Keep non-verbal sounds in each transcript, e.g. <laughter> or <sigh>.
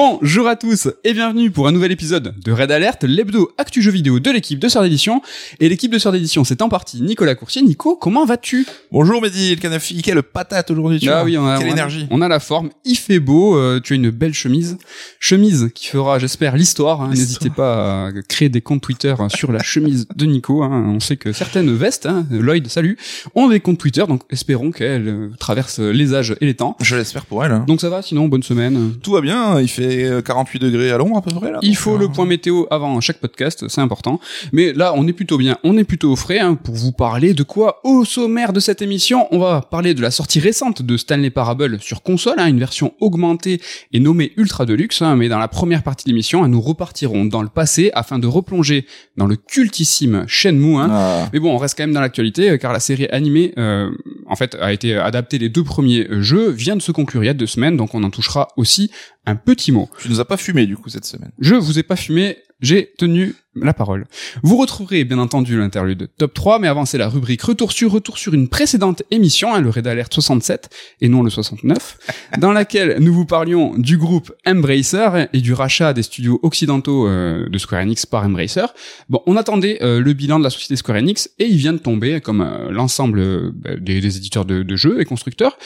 Bonjour à tous et bienvenue pour un nouvel épisode de Red Alert, l'hebdo actu jeu vidéo de l'équipe de Sœur d'édition. Et l'équipe de Sœur d'édition, c'est en partie Nicolas Coursier. Nico, comment vas-tu? Bonjour Mehdi, le canafi, quelle patate aujourd'hui tu Ah vois. oui, on a, Quelle on a- énergie On a la forme, il fait beau, euh, tu as une belle chemise. Chemise qui fera, j'espère, l'histoire. hein. N'hésitez pas à créer des comptes Twitter hein, sur la chemise de Nico. hein. On sait que certaines vestes, hein, Lloyd, salut, ont des comptes Twitter, donc espérons qu'elles euh, traversent les âges et les temps. Je l'espère pour elle. Donc ça va, sinon, bonne semaine. Tout va bien, il fait euh, 48 degrés à l'ombre à peu près là. Il faut euh, le point météo avant chaque podcast, c'est important. Mais là, on est plutôt bien, on est plutôt au frais hein, pour vous parler de quoi au sommaire de cette émission. On va parler de la sortie récente de Stanley Parable sur console, hein, une version augmentée et nommée Ultra Deluxe. hein, mais dans la première partie de l'émission, hein, nous repartirons dans le passé afin de replonger dans le cultissime Shenmue. Hein, ah, mais bon, on reste quand même dans l'actualité euh, car la série animée, euh, en fait, a été adaptée. Les deux premiers euh, jeux vient de se conclure il y a deux semaines, donc on en touchera aussi un petit mot. Tu nous as pas fumé du coup cette semaine. Je vous ai pas fumé, j'ai tenu la parole. Vous retrouverez bien entendu l'interlude top 3, mais avant c'est la rubrique retour sur retour sur une précédente émission, hein, le Red Alert 67 et non le 69, <laughs> dans laquelle nous vous parlions du groupe Embracer et du rachat des studios occidentaux euh, de Square Enix par Embracer. Bon, on attendait euh, le bilan de la société Square Enix et il vient de tomber comme euh, l'ensemble des, des éditeurs de, de jeux et constructeurs.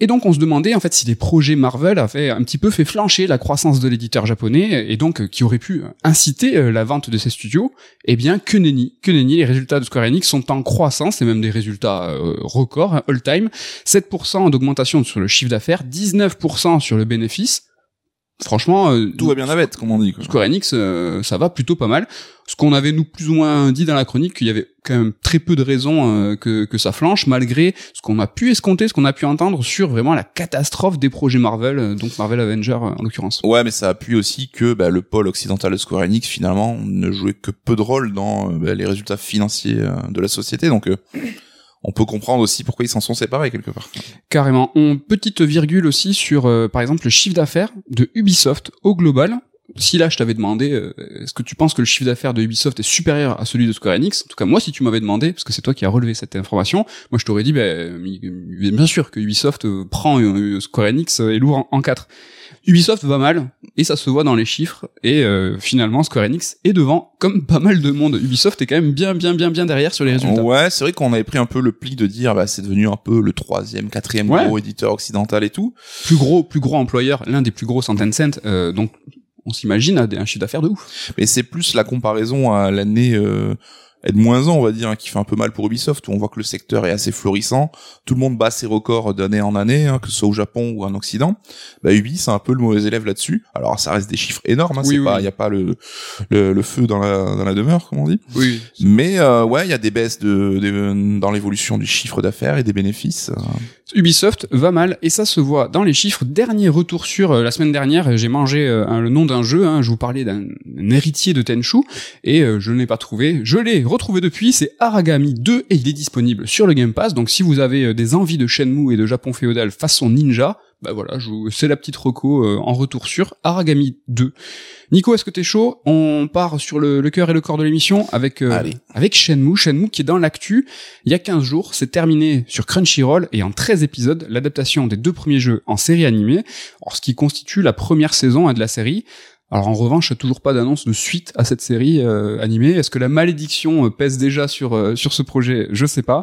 Et donc on se demandait en fait si les projets Marvel avaient un petit peu fait flancher la croissance de l'éditeur japonais et donc qui aurait pu inciter la vente de ces studios. Eh bien que nenni, que nenni, les résultats de Square Enix sont en croissance et même des résultats euh, records all time. 7% d'augmentation sur le chiffre d'affaires, 19% sur le bénéfice. Franchement, euh, Tout va bien navette comme on dit. Quoi. Square Enix, euh, ça va plutôt pas mal. Ce qu'on avait nous plus ou moins dit dans la chronique, qu'il y avait quand même très peu de raisons euh, que, que ça flanche, malgré ce qu'on a pu escompter, ce qu'on a pu entendre sur vraiment la catastrophe des projets Marvel, euh, donc Marvel Avenger euh, en l'occurrence. Ouais, mais ça appuie aussi que bah, le pôle occidental de Square Enix finalement ne jouait que peu de rôle dans euh, bah, les résultats financiers de la société, donc euh, on peut comprendre aussi pourquoi ils s'en sont séparés quelque part. Carrément. On petite virgule aussi sur, euh, par exemple, le chiffre d'affaires de Ubisoft au global. Si là je t'avais demandé, euh, est-ce que tu penses que le chiffre d'affaires de Ubisoft est supérieur à celui de Square Enix? En tout cas, moi, si tu m'avais demandé, parce que c'est toi qui as relevé cette information, moi je t'aurais dit, ben, bien sûr que Ubisoft euh, prend euh, Square Enix euh, et lourd en, en 4. Ubisoft va mal, et ça se voit dans les chiffres, et euh, finalement Square Enix est devant, comme pas mal de monde. Ubisoft est quand même bien, bien, bien, bien derrière sur les résultats. Ouais, c'est vrai qu'on avait pris un peu le pli de dire bah c'est devenu un peu le troisième, quatrième Ouais. gros éditeur occidental et tout. Plus gros, plus gros employeur, l'un des plus gros en Tencent, euh, donc on s'imagine à des- un chiffre d'affaires de ouf. Mais c'est plus la comparaison à l'année euh, N-1, on va dire, hein, qui fait un peu mal pour Ubisoft, où on voit que le secteur est assez florissant. Tout le monde bat ses records d'année en année, hein, que ce soit au Japon ou en Occident. Bah, Ubi, c'est un peu le mauvais élève là-dessus. Alors, ça reste des chiffres énormes, hein, Oui, c'est oui. pas, y a pas le, le, le feu dans la, dans la demeure, comme on dit. Oui. Mais, euh, ouais, il y a des baisses de, de- dans l'évolution du chiffre d'affaires et des bénéfices. euh. Ubisoft va mal et ça se voit dans les chiffres. Dernier retour sur euh, la semaine dernière, j'ai mangé euh, le nom d'un jeu. hein, je vous parlais d'un un héritier de Tenchu et euh, je ne l'ai pas trouvé. Je l'ai retrouvé depuis. C'est Aragami 2 et il est disponible sur le Game Pass. Donc si vous avez euh, des envies de Shenmue et de Japon féodal façon ninja, bah voilà, c'est la petite reco en retour sur Aragami 2. Nico, est-ce que t'es chaud? On part sur le, le cœur et le corps de l'émission avec euh, avec Shenmue, Shenmue qui est dans l'actu. Il y a 15 jours, c'est terminé sur Crunchyroll et en 13 épisodes, l'adaptation des deux premiers jeux en série animée, alors, ce qui constitue la première saison hein, de la série. Alors en revanche, toujours pas d'annonce de suite à cette série euh, animée. Est-ce que la malédiction euh, pèse déjà sur euh, sur ce projet? Je sais pas.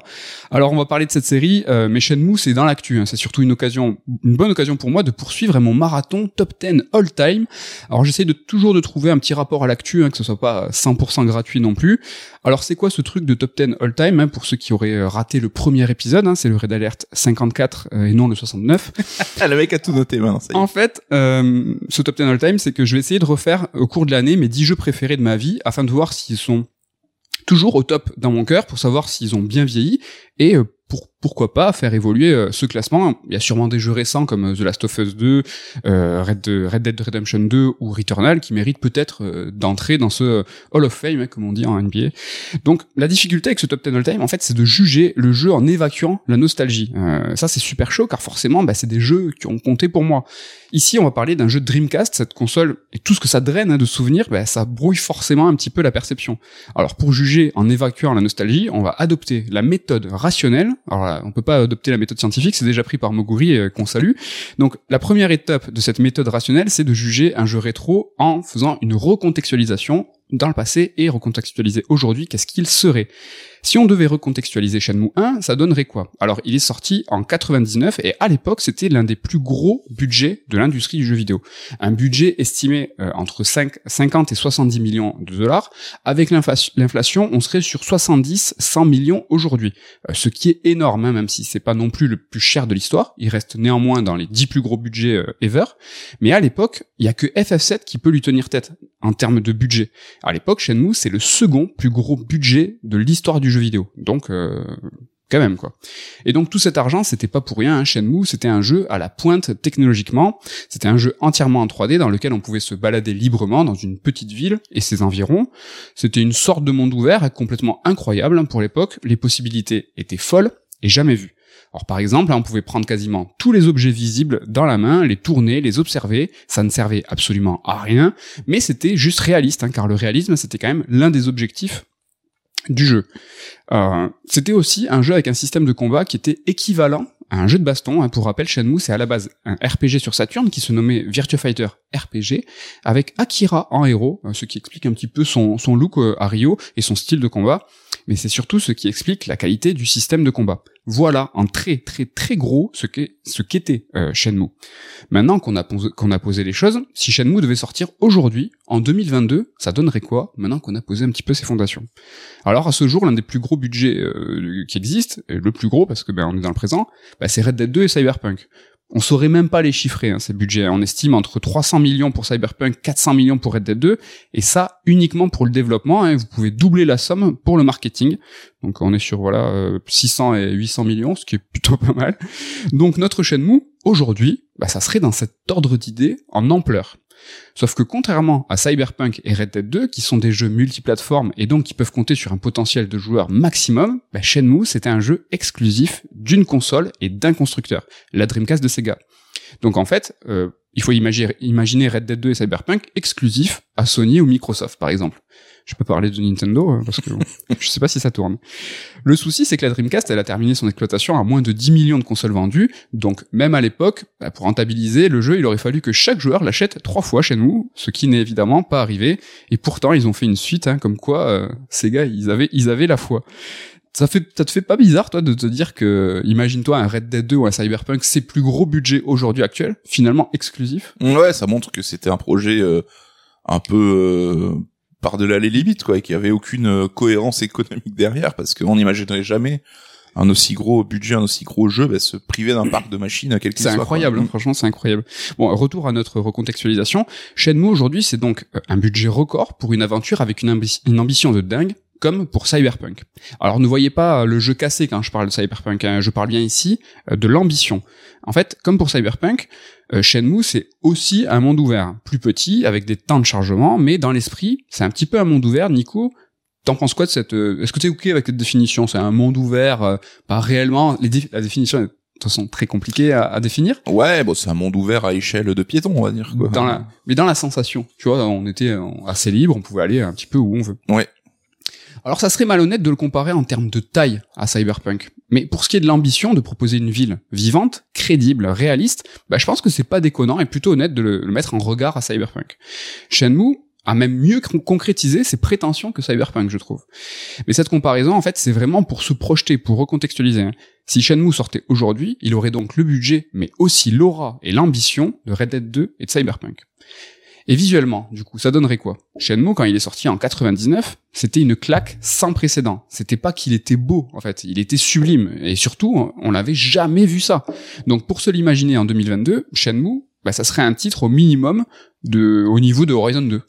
Alors on va parler de cette série, euh, mais Shenmue c'est dans l'actu. hein. C'est surtout une occasion, une bonne occasion pour moi de poursuivre mon marathon top 10 all time. Alors j'essaie de toujours de trouver un petit rapport à l'actu, hein, que ce soit pas 100% gratuit non plus. Alors c'est quoi ce truc de top 10 all time hein, pour ceux qui auraient euh, raté le premier épisode hein, C'est le Red Alert 54 euh, et non le 69. Ah, <laughs> le mec a tout noté maintenant. En fait, euh, ce top 10 all time, c'est que je vais essayer de refaire au cours de l'année mes 10 jeux préférés de ma vie afin de voir s'ils sont toujours au top dans mon cœur pour savoir s'ils ont bien vieilli. Et euh, pour pourquoi pas faire évoluer euh, ce classement. Il y a sûrement des jeux récents comme euh, The Last of Us 2, euh, Red, Dead Redemption 2 ou Returnal qui méritent peut-être d'entrer dans ce Hall of Fame, hein, comme on dit en NBA. Donc la difficulté avec ce top 10 all time, en fait, c'est de juger le jeu en évacuant la nostalgie. Euh, ça, c'est super chaud car forcément, bah, c'est des jeux qui ont compté pour moi. Ici, on va parler d'un jeu de Dreamcast, cette console, et tout ce que ça draine hein, de souvenirs, bah, ça brouille forcément un petit peu la perception. Alors pour juger en évacuant la nostalgie, on va adopter la méthode rationnelle Alors là, on peut pas adopter la méthode scientifique, c'est déjà pris par Moguri qu'on salue. Donc la première étape de cette méthode rationnelle, c'est de juger un jeu rétro en faisant une recontextualisation dans le passé et recontextualiser aujourd'hui qu'est-ce qu'il serait. Si on devait recontextualiser Shenmue 1, ça donnerait quoi? Alors, il est sorti en 99 et à l'époque, c'était l'un des plus gros budgets de l'industrie du jeu vidéo. Un budget estimé euh, entre 5, 50 et 70 millions de dollars. Avec l'inflation, on serait sur 70, 100 millions aujourd'hui. Euh, ce qui est énorme, hein, même si c'est pas non plus le plus cher de l'histoire. Il reste néanmoins dans les 10 plus gros budgets euh, ever. Mais à l'époque, il y a que FF7 qui peut lui tenir tête en termes de budget. À l'époque, Shenmue, c'est le second plus gros budget de l'histoire du jeu vidéo. Donc, euh, quand même quoi. Et donc tout cet argent, c'était pas pour rien. Hein. Shenmue, c'était un jeu à la pointe technologiquement. C'était un jeu entièrement en 3D dans lequel on pouvait se balader librement dans une petite ville et ses environs. C'était une sorte de monde ouvert complètement incroyable hein, pour l'époque. Les possibilités étaient folles et jamais vues. Alors par exemple, on pouvait prendre quasiment tous les objets visibles dans la main, les tourner, les observer. Ça ne servait absolument à rien, mais c'était juste réaliste, hein, car le réalisme, c'était quand même l'un des objectifs du jeu. Euh, c'était aussi un jeu avec un système de combat qui était équivalent à un jeu de baston. Hein. Pour rappel, Shenmue, c'est à la base un RPG sur Saturn qui se nommait Virtua Fighter RPG, avec Akira en héros, euh, ce qui explique un petit peu son, son look euh, à Rio et son style de combat mais c'est surtout ce qui explique la qualité du système de combat. Voilà en très très très gros ce qu'est ce qu'était euh, Shenmue. Maintenant qu'on a posé, qu'on a posé les choses, si Shenmue devait sortir aujourd'hui, en 2022, ça donnerait quoi Maintenant qu'on a posé un petit peu ses fondations? Alors à ce jour, l'un des plus gros budgets euh, qui existent, le plus gros parce que ben on est dans le présent, bah, c'est Red Dead 2 et Cyberpunk. On saurait même pas les chiffrer, hein, ces budgets. On estime entre 300 millions pour Cyberpunk, 400 millions pour Red Dead 2, et ça uniquement pour le développement. Hein. Vous pouvez doubler la somme pour le marketing. Donc on est sur voilà 600 euh, et 800 millions, ce qui est plutôt <laughs> pas mal. Donc notre chaîne mou, aujourd'hui, bah, ça serait dans cet ordre d'idées en ampleur. Sauf que contrairement à Cyberpunk et Red Dead 2, qui sont des jeux multiplateformes et donc qui peuvent compter sur un potentiel de joueurs maximum, bah Shenmue c'était un jeu exclusif d'une console et d'un constructeur, la Dreamcast de Sega. Donc en fait, euh, il faut imaginer, imaginer Red Dead 2 et Cyberpunk exclusifs à Sony ou Microsoft par exemple. Je peux parler de Nintendo euh, parce que <laughs> je sais pas si ça tourne. Le souci, c'est que la Dreamcast, elle a terminé son exploitation à moins de 10 millions de consoles vendues. Donc, même à l'époque, bah, pour rentabiliser le jeu, il aurait fallu que chaque joueur l'achète trois fois chez nous, ce qui n'est évidemment pas arrivé. Et pourtant, ils ont fait une suite, hein, comme quoi euh, ces gars, ils avaient, ils avaient la foi. Ça fait, ça te fait pas bizarre, toi, de te dire que, imagine-toi un Red Dead 2 ou un Cyberpunk, c'est plus gros budget aujourd'hui actuel, finalement exclusif? Ouais, ça montre que c'était un projet euh, un peu par-delà les limites, quoi, et qu'il y avait aucune euh, cohérence économique derrière, parce qu'on n'imaginerait jamais un aussi gros budget, un aussi gros jeu, bah, se priver d'un parc de machines à quelque C'est incroyable, hein, franchement, c'est incroyable. Bon, retour à notre recontextualisation. Shenmue aujourd'hui, c'est donc euh, un budget record pour une aventure avec une, une ambition de dingue, comme pour Cyberpunk. Alors ne voyez pas le jeu cassé quand je parle de Cyberpunk, hein. je parle bien ici euh, de l'ambition. En fait, comme pour Cyberpunk, euh, Shenmue c'est aussi un monde ouvert, plus petit, avec des temps de chargement, mais dans l'esprit, c'est un petit peu un monde ouvert. Nico, T'en penses quoi de cette euh, Est-ce que t'es ok avec cette définition? C'est un monde ouvert, pas réellement. Les la définition est de toute façon très compliquée à, définir. Ouais, bon, c'est un monde ouvert à échelle de piéton, on va dire. Quoi. Dans la, mais dans la sensation, tu vois, on était assez libre, on pouvait aller un petit peu où on veut. Ouais. Alors ça serait malhonnête de le comparer en termes de taille à Cyberpunk. Mais pour ce qui est de l'ambition de proposer une ville vivante, crédible, réaliste, bah je pense que c'est pas déconnant et plutôt honnête de le, mettre en regard à Cyberpunk. Shenmue a même mieux concrétisé ses prétentions que Cyberpunk, je trouve. Mais cette comparaison, en fait, c'est vraiment pour se projeter, pour recontextualiser. Hein. Si Shenmue sortait aujourd'hui, il aurait donc le budget, mais aussi l'aura et l'ambition de Red Dead 2 et de Cyberpunk. Et visuellement, du coup, ça donnerait quoi? Shenmue, quand il est sorti en 99, c'était une claque sans précédent. C'était pas qu'il était beau, en fait, il était sublime. Et surtout, on n'avait jamais vu ça. Donc pour se l'imaginer en 2022, Shenmue, bah, ça serait un titre au minimum de, au niveau de Horizon 2.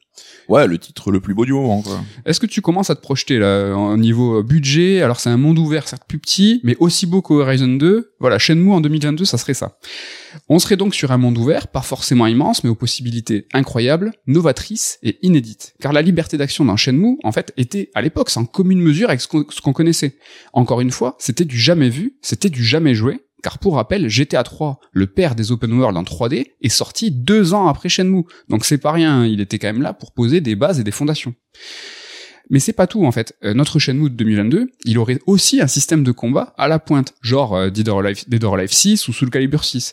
Ouais, le titre le plus beau du moment. Est-ce que tu commences à te projeter là au niveau budget? Alors c'est un monde ouvert, certes plus petit, mais aussi beau qu'Horizon 2. Voilà, Shenmue en 2022, ça serait ça. On serait donc sur un monde ouvert, pas forcément immense, mais aux possibilités incroyables, novatrices et inédites. Car la liberté d'action dans Shenmue, en fait, était à l'époque sans commune mesure avec ce qu'on connaissait. Encore une fois, c'était du jamais vu, c'était du jamais joué, car pour rappel, GTA 3, le père des open world en 3D, est sorti deux ans après Shenmue. Donc c'est pas rien, il était quand même là pour poser des bases et des fondations. Mais c'est pas tout en fait. Euh, notre Shenmue de 2022, il aurait aussi un système de combat à la pointe, genre euh, Dead or Alive, Dead or Alive 6 ou Soul Calibur 6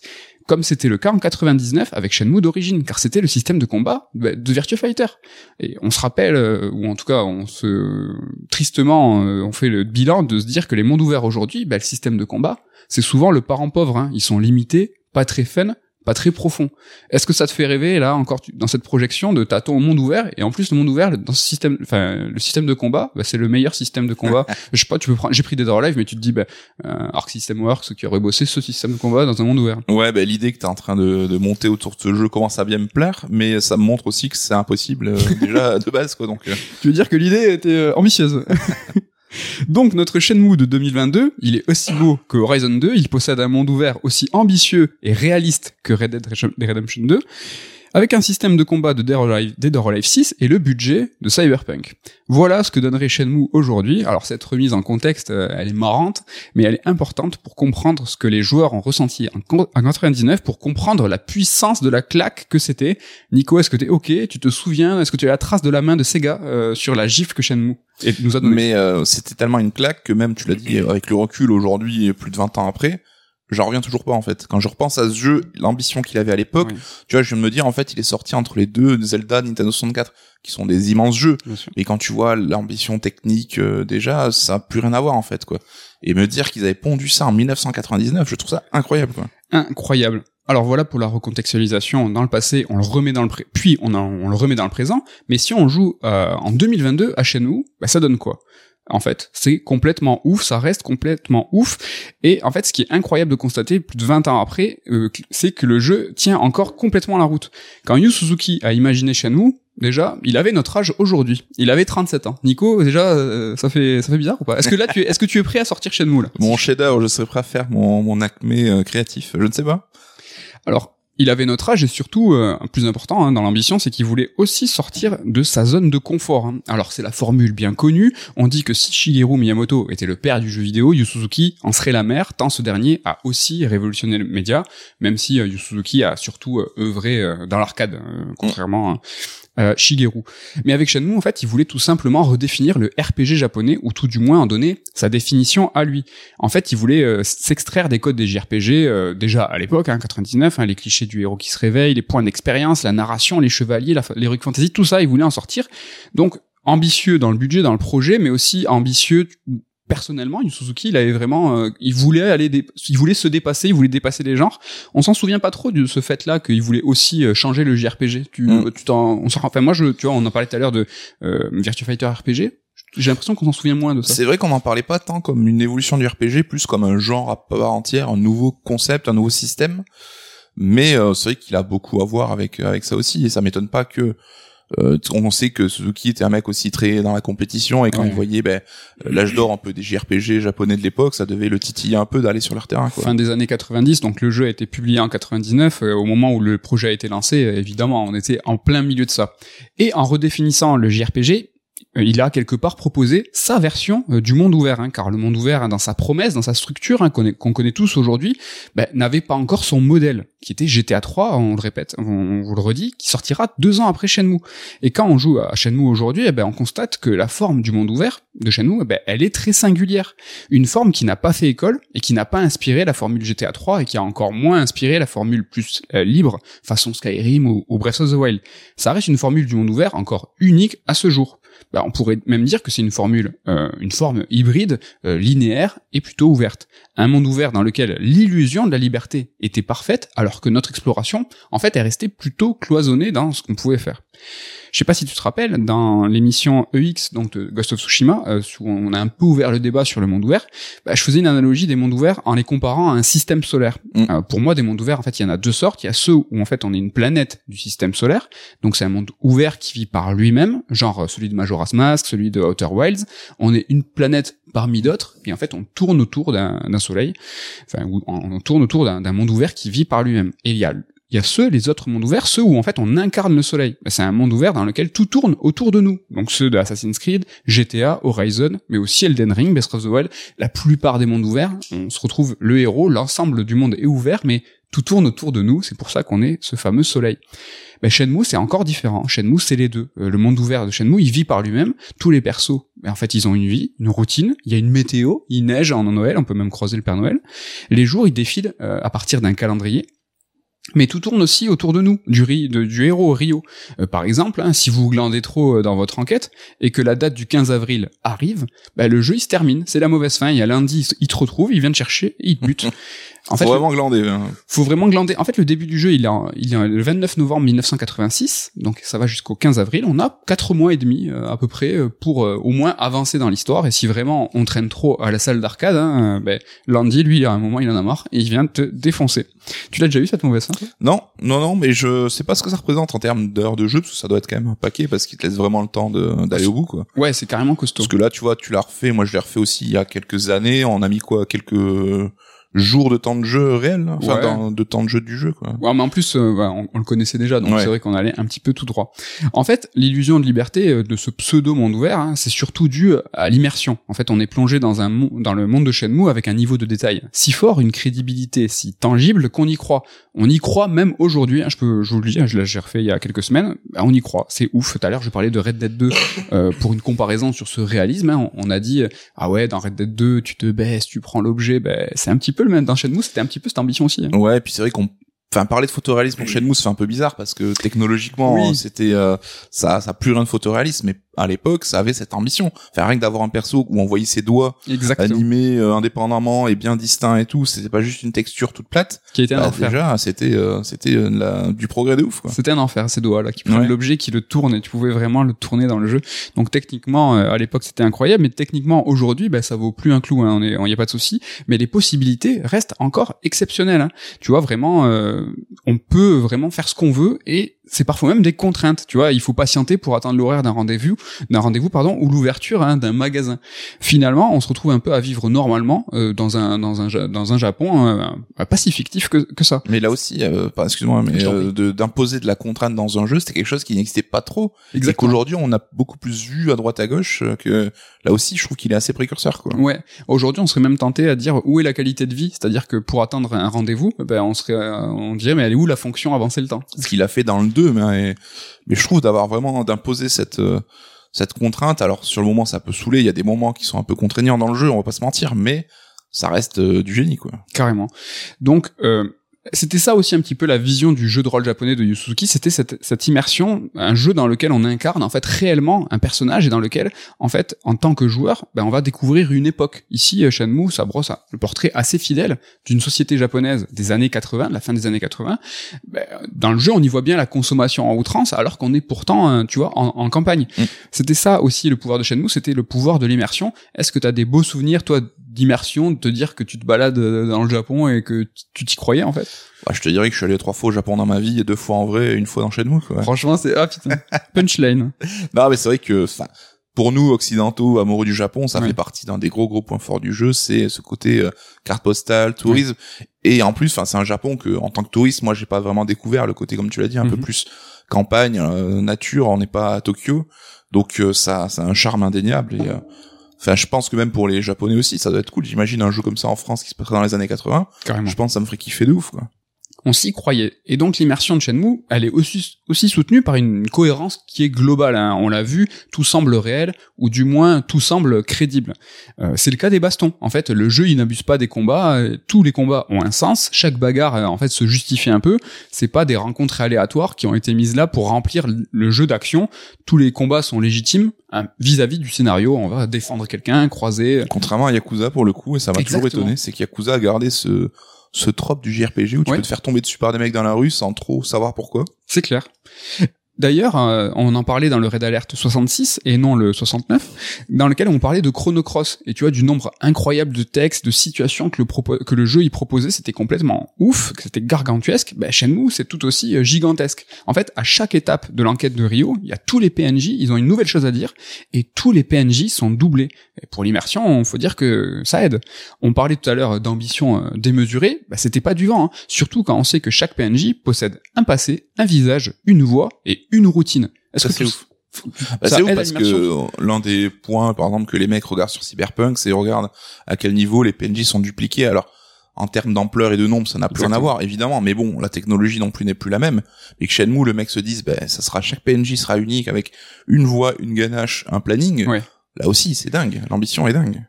comme c'était le cas en 99 avec Shenmue d'origine, car c'était le système de combat bah, de Virtua Fighter. Et on se rappelle, euh, ou en tout cas, on se tristement, euh, on fait le bilan de se dire que les mondes ouverts aujourd'hui, bah, le système de combat, c'est souvent le parent pauvre. Hein. Ils sont limités, pas très fun, pas très profond. Est-ce que ça te fait rêver là encore dans cette projection de t'attends au monde ouvert et en plus le monde ouvert dans ce système, enfin le système de combat, bah, c'est le meilleur système de combat. <laughs> je sais pas, tu peux prendre, j'ai pris Dead or Alive, mais tu te dis bah, euh, Arc System Works qui aurait bossé ce système de combat dans un monde ouvert. Ouais, bah, l'idée que t'es en train de, de, monter autour de ce jeu commence à bien me plaire, mais ça me montre aussi que c'est impossible euh, <laughs> déjà de base quoi. Donc. Euh. Tu veux dire que l'idée était euh, ambitieuse. <laughs> Donc notre Shenmue de 2022, il est aussi beau que Horizon 2, il possède un monde ouvert aussi ambitieux et réaliste que Red Dead Redemption 2, avec un système de combat de Dead or Alive, 6 et le budget de Cyberpunk. Voilà ce que donnerait Shenmue aujourd'hui. Alors cette remise en contexte, euh, elle est marrante, mais elle est importante pour comprendre ce que les joueurs ont ressenti en 99, pour comprendre la puissance de la claque que c'était. Nico, est-ce que t'es ok? Tu te souviens? Est-ce que tu as la trace de la main de Sega euh, sur la gifle que Shenmue nous a donné Mais euh, c'était tellement une claque que même, tu l'as dit, avec le recul aujourd'hui, plus de 20 ans après, j'en reviens toujours pas en fait. Quand je repense à ce jeu, l'ambition qu'il avait à l'époque, tu vois, je viens de me dire en fait, il est sorti entre les deux Zelda, Nintendo 64, qui sont des immenses jeux. Et quand tu vois l'ambition technique euh, déjà, ça a plus rien à voir en fait quoi. Et me dire qu'ils avaient pondu ça en 1999, je trouve ça incroyable quoi. Incroyable. Alors voilà pour la recontextualisation dans le passé, on le remet dans le pré puis on, on le remet dans le présent. Mais si on joue euh, en 2022 à Shenmue, bah ça donne quoi? En fait. C'est complètement ouf, ça reste complètement ouf. Et en fait, ce qui est incroyable de constater, plus de 20 ans après, euh, c'est que le jeu tient encore complètement la route. Quand Yu Suzuki a imaginé Shenmue, déjà, il avait notre âge aujourd'hui. Il avait 37 ans. Nico, déjà, euh, ça fait ça fait bizarre ou pas? Est-ce que là, tu es, est-ce que tu es prêt à sortir Shenmue là? Mon chef-d'œuvre, je serais prêt à faire mon mon acmé euh, créatif. Je ne sais pas. Alors, il avait notre âge et surtout, euh, plus important hein, dans l'ambition, c'est qu'il voulait aussi sortir de sa zone de confort. Hein. Alors c'est la formule bien connue, on dit que si Shigeru Miyamoto était le père du jeu vidéo, Yu Suzuki en serait la mère, tant ce dernier a aussi révolutionné le média, même si euh, a surtout euh, œuvré euh, dans l'arcade, contrairement à euh, Shigeru. Mais avec Shenmue, en fait, il voulait tout simplement redéfinir le RPG japonais, ou tout du moins en donner sa définition à lui. En fait, il voulait euh, s'extraire des codes des JRPG, euh, déjà à l'époque, hein, 99, hein, les clichés du héros qui se réveille, les points d'expérience, la narration, les chevaliers, l'heroic fantasy, tout ça, il voulait en sortir. Donc, ambitieux dans le budget, dans le projet, mais aussi ambitieux personnellement, Yu Suzuki, il avait vraiment, euh, il voulait aller, il voulait se dépasser, il voulait dépasser les genres. On s'en souvient pas trop de ce fait-là qu'il voulait aussi euh, changer le JRPG. Tu, mm. tu t'en, on s'en, enfin moi je, tu vois, on en parlait tout à l'heure de euh, Virtua Fighter RPG. J'ai l'impression qu'on s'en souvient moins de ça. C'est vrai qu'on n'en parlait pas tant comme une évolution du RPG, plus comme un genre à part entière, un nouveau concept, un nouveau système. Mais c'est vrai qu'il a beaucoup à voir avec avec ça aussi, et ça m'étonne pas que euh, on sait que Suzuki était un mec aussi très dans la compétition et quand il voyait ben, euh, l'âge d'or un peu des JRPG japonais de l'époque, ça devait le titiller un peu d'aller sur leur terrain. Fin des années 90, donc le jeu a été publié en 99. Euh, au moment où le projet a été lancé, évidemment, on était en plein milieu de ça. Et en redéfinissant le JRPG, euh, il a quelque part proposé sa version euh, du monde ouvert, hein, car le monde ouvert, hein, dans sa promesse, dans sa structure, hein, qu'on connaît tous aujourd'hui, ben, n'avait pas encore son modèle, qui était GTA 3, on le répète, on, vous le redit, qui sortira deux ans après Shenmue. Et quand on joue à Shenmue aujourd'hui, eh ben, on constate que la forme du monde ouvert de Shenmue, eh ben, elle est très singulière. Une forme qui n'a pas fait école et qui n'a pas inspiré la formule GTA 3 et qui a encore moins inspiré la formule plus euh, libre, façon Skyrim ou, ou Breath of the Wild. Ça reste une formule du monde ouvert encore unique à ce jour bah, on pourrait même dire que c'est une formule, euh, une forme hybride, euh, linéaire et plutôt ouverte. Un monde ouvert dans lequel l'illusion de la liberté était parfaite, alors que notre exploration, en fait, est restée plutôt cloisonnée dans ce qu'on pouvait faire. Je sais pas si tu te rappelles, dans l'émission EX, donc de Ghost of Tsushima, euh, où on a un peu ouvert le débat sur le monde ouvert, bah, je faisais une analogie des mondes ouverts en les comparant à un système solaire. Mm. Euh, pour moi, des mondes ouverts, en fait, il y en a deux sortes. Il y a ceux où, en fait, on est une planète du système solaire, donc c'est un monde ouvert qui vit par lui-même, genre euh, celui de Majora's Mask, celui de Outer Wilds. On est une planète parmi d'autres, et en fait, on tourne autour d'un soleil, enfin, on, on tourne autour d'un monde ouvert qui vit par lui-même. Et il y a il y a ceux, les autres mondes ouverts, ceux où en fait on incarne le soleil. Bah, c'est un monde ouvert dans lequel tout tourne autour de nous. Donc ceux de Assassin's Creed, GTA, Horizon, mais aussi Elden Ring, Best of the. La plupart des mondes ouverts, on se retrouve le héros, l'ensemble du monde est ouvert, mais tout tourne autour de nous, c'est pour ça qu'on est ce fameux soleil. Ben, Shenmue, c'est encore différent. Shenmue, c'est les deux. Euh, le monde ouvert de Shenmue, il vit par lui-même. Tous les persos, ben, en fait, ils ont une vie, une routine. Il y a une météo, il neige en Noël, on peut même croiser le Père Noël. Les jours, ils défilent euh, à partir d'un calendrier. Mais tout tourne aussi autour de nous, du, du héros Rio. Euh, par exemple, hein, si vous glandez trop euh, dans votre enquête et que la date du 15 avril arrive, bah, le jeu il se termine, c'est la mauvaise fin. Il y a lundi, il te retrouve, il vient te chercher et il te bute. <laughs> En faut vraiment glander. Hein. Faut vraiment glander. En fait, le début du jeu, il est, il est le 29 novembre 1986, donc ça va jusqu'au 15 avril. On a quatre mois et demi euh, à peu près pour au moins avancer dans l'histoire. Et si vraiment on traîne trop à la salle d'arcade, hein, ben, Landy, lui, à un moment, il en a marre et il vient te défoncer. Tu l'as déjà vu cette mauvaise fin Non, non, non, mais je sais pas ce que ça représente en termes d'heures de jeu, parce que ça doit être quand même un paquet, parce qu'il te laisse vraiment le temps d'aller au bout, quoi. Ouais, c'est carrément costaud. Parce que là, tu vois, tu l'as refait, moi je l'ai refait aussi il y a quelques années, on a mis quoi, quelques jours de temps de jeu réel, enfin de temps de jeu du jeu quoi. Ouais, mais en plus euh, on, le connaissait déjà, donc c'est vrai qu'on allait un petit peu tout droit. En fait, l'illusion de liberté euh, de ce pseudo monde ouvert, hein, c'est surtout dû à l'immersion. En fait, on est plongé dans un dans le monde de Shenmue avec un niveau de détail si fort, une crédibilité si tangible qu'on y croit. On y croit même aujourd'hui. Hein, je peux, je vous le dis, hein, je l'ai refait il y a quelques semaines. Bah, on y croit, c'est ouf. Tout à l'heure, je parlais de Red Dead 2 euh, pour une comparaison sur ce réalisme. Hein, on, a dit ah ouais, dans Red Dead 2, tu te baisses, tu prends l'objet. Ben c'est un petit peu le même dans Shenmue. C'était un petit peu cette ambition aussi. Hein. Ouais, et puis c'est vrai qu'on Enfin, parler de photoréalisme pour Shenmue, c'est un peu bizarre parce que technologiquement, c'était euh, ça, ça a plus rien de photoréalisme. Mais à l'époque, ça avait cette ambition. Enfin, rien que d'avoir un perso où on voyait ses doigts animés euh, indépendamment et bien distincts et tout, c'était pas juste une texture toute plate. Qui était un bah, enfer. Déjà, c'était euh, c'était euh, du progrès de ouf. C'était un enfer ces doigts là qui prenaient l'objet, qui le tournent et tu pouvais vraiment le tourner dans le jeu. Donc techniquement, à l'époque, c'était incroyable, mais techniquement aujourd'hui, bah, ça vaut plus un clou. Hein, on est, y a pas de souci. Mais les possibilités restent encore exceptionnelles. Hein. Tu vois vraiment, on peut vraiment faire ce qu'on veut et c'est parfois même des contraintes, tu vois. Il faut patienter pour atteindre l'horaire d'un rendez-vous, d'un rendez-vous pardon, ou l'ouverture hein, d'un magasin. Finalement, on se retrouve un peu à vivre normalement euh, dans un dans un dans un Japon euh, pas si fictif que, que ça. Mais là aussi, euh, excuse-moi, mais euh, d'imposer de, la contrainte dans un jeu, c'était quelque chose qui n'existait pas trop. Exactement. Et qu'aujourd'hui, on a beaucoup plus vu à droite à gauche que là aussi, je trouve qu'il est assez précurseur, quoi. Ouais. Aujourd'hui, on serait même tenté à dire où est la qualité de vie, c'est-à-dire que pour atteindre un rendez-vous, ben on serait, on dirait mais elle est où la fonction avancer le temps? Ce qu'il a fait dans le 2 mais, mais je trouve d'avoir vraiment d'imposer cette euh, cette contrainte. Alors sur le moment, ça peut saouler. Il y a des moments qui sont un peu contraignants dans le jeu, on va pas se mentir, mais ça reste euh, du génie, quoi. Carrément. Donc euh, c'était ça aussi un petit peu la vision du jeu de rôle japonais de Yu c'était cette, cette, immersion, un jeu dans lequel on incarne en fait réellement un personnage et dans lequel, en fait, en tant que joueur, ben, on va découvrir une époque. Ici, euh, Shenmue, ça brosse le portrait assez fidèle d'une société japonaise des années 80, de la fin des années 80. Ben, dans le jeu, on y voit bien la consommation en outrance, alors qu'on est pourtant, tu vois, en, campagne. Mm. C'était ça aussi le pouvoir de Shenmue, c'était le pouvoir de l'immersion. Est-ce que tu as des beaux souvenirs, toi, d'immersion, de te dire que tu te balades euh, dans le Japon et que tu t'y croyais en fait bah, Je te dirais que je suis allé trois fois au Japon dans ma vie, et deux fois en vrai, et une fois dans Shenmue. Quoi. Franchement, c'est ah putain, <laughs> punchline. non, mais c'est vrai que, enfin, pour nous occidentaux amoureux du Japon, ça fait partie d'un des gros gros points forts du jeu, c'est ce côté euh, carte postale, tourisme, et en plus, enfin, c'est un Japon que, en tant que touriste, moi, j'ai pas vraiment découvert le côté, comme tu l'as dit, un peu mhm. plus campagne, euh, nature. On n'est pas à Tokyo, donc ça, ça a un charme indéniable et Enfin, je pense que même pour les Japonais aussi, ça doit être cool. J'imagine un jeu comme ça en France qui se passerait dans les années 80. Carrément. Je pense que ça me ferait kiffer de ouf, quoi on s'y croyait. Et donc l'immersion de Shenmue, elle est aussi, aussi soutenue par une cohérence qui est globale. Hein. On l'a vu, tout semble réel, ou du moins tout semble crédible. Euh, c'est le cas des bastons. En fait, le jeu il n'abuse pas des combats. Euh, tous les combats ont un sens. Chaque bagarre euh, en fait se justifie un peu. C'est pas des rencontres aléatoires qui ont été mises là pour remplir le jeu d'action. Tous les combats sont légitimes hein, vis-à-vis du scénario. On va défendre quelqu'un, croiser. Contrairement à Yakuza pour le coup, et ça m'a toujours étonné, c'est qu'Yakuza a gardé ce ce trope du JRPG où tu peux te faire tomber dessus par des mecs dans la rue sans trop savoir pourquoi. C'est clair. D'ailleurs, euh, on en parlait dans le Red Alert 66 et non le 69, dans lequel on parlait de chronocross et tu vois du nombre incroyable de textes, de situations que le jeu y proposait, c'était complètement ouf, que c'était gargantuesque. Ben Shenmue, c'est tout aussi euh, gigantesque. En fait, à chaque étape de l'enquête de Rio, il y a tous les PNJ, ils ont une nouvelle chose à dire et tous les PNJ sont doublés. Et pour l'immersion, on faut dire que ça aide. On parlait tout à l'heure d'ambition euh, démesurée, ben, c'était pas du vent, hein. surtout quand on sait que chaque PNJ possède un passé, un visage, une voix et une routine. Est-ce que c'est ouf bah, c'est ouf parce que l'un des points, par exemple, que les mecs regardent sur Cyberpunk, c'est regardent à quel niveau les PNJ sont dupliqués. Alors, en termes d'ampleur et de nombre, ça n'a plus rien à voir, évidemment. Mais bon, la technologie non plus n'est plus la même. Et que Shenmue, le mec se dise, ben, ça sera chaque PNJ sera unique avec une voix, une ganache, un planning. Ouais. Là aussi, c'est dingue. L'ambition est dingue.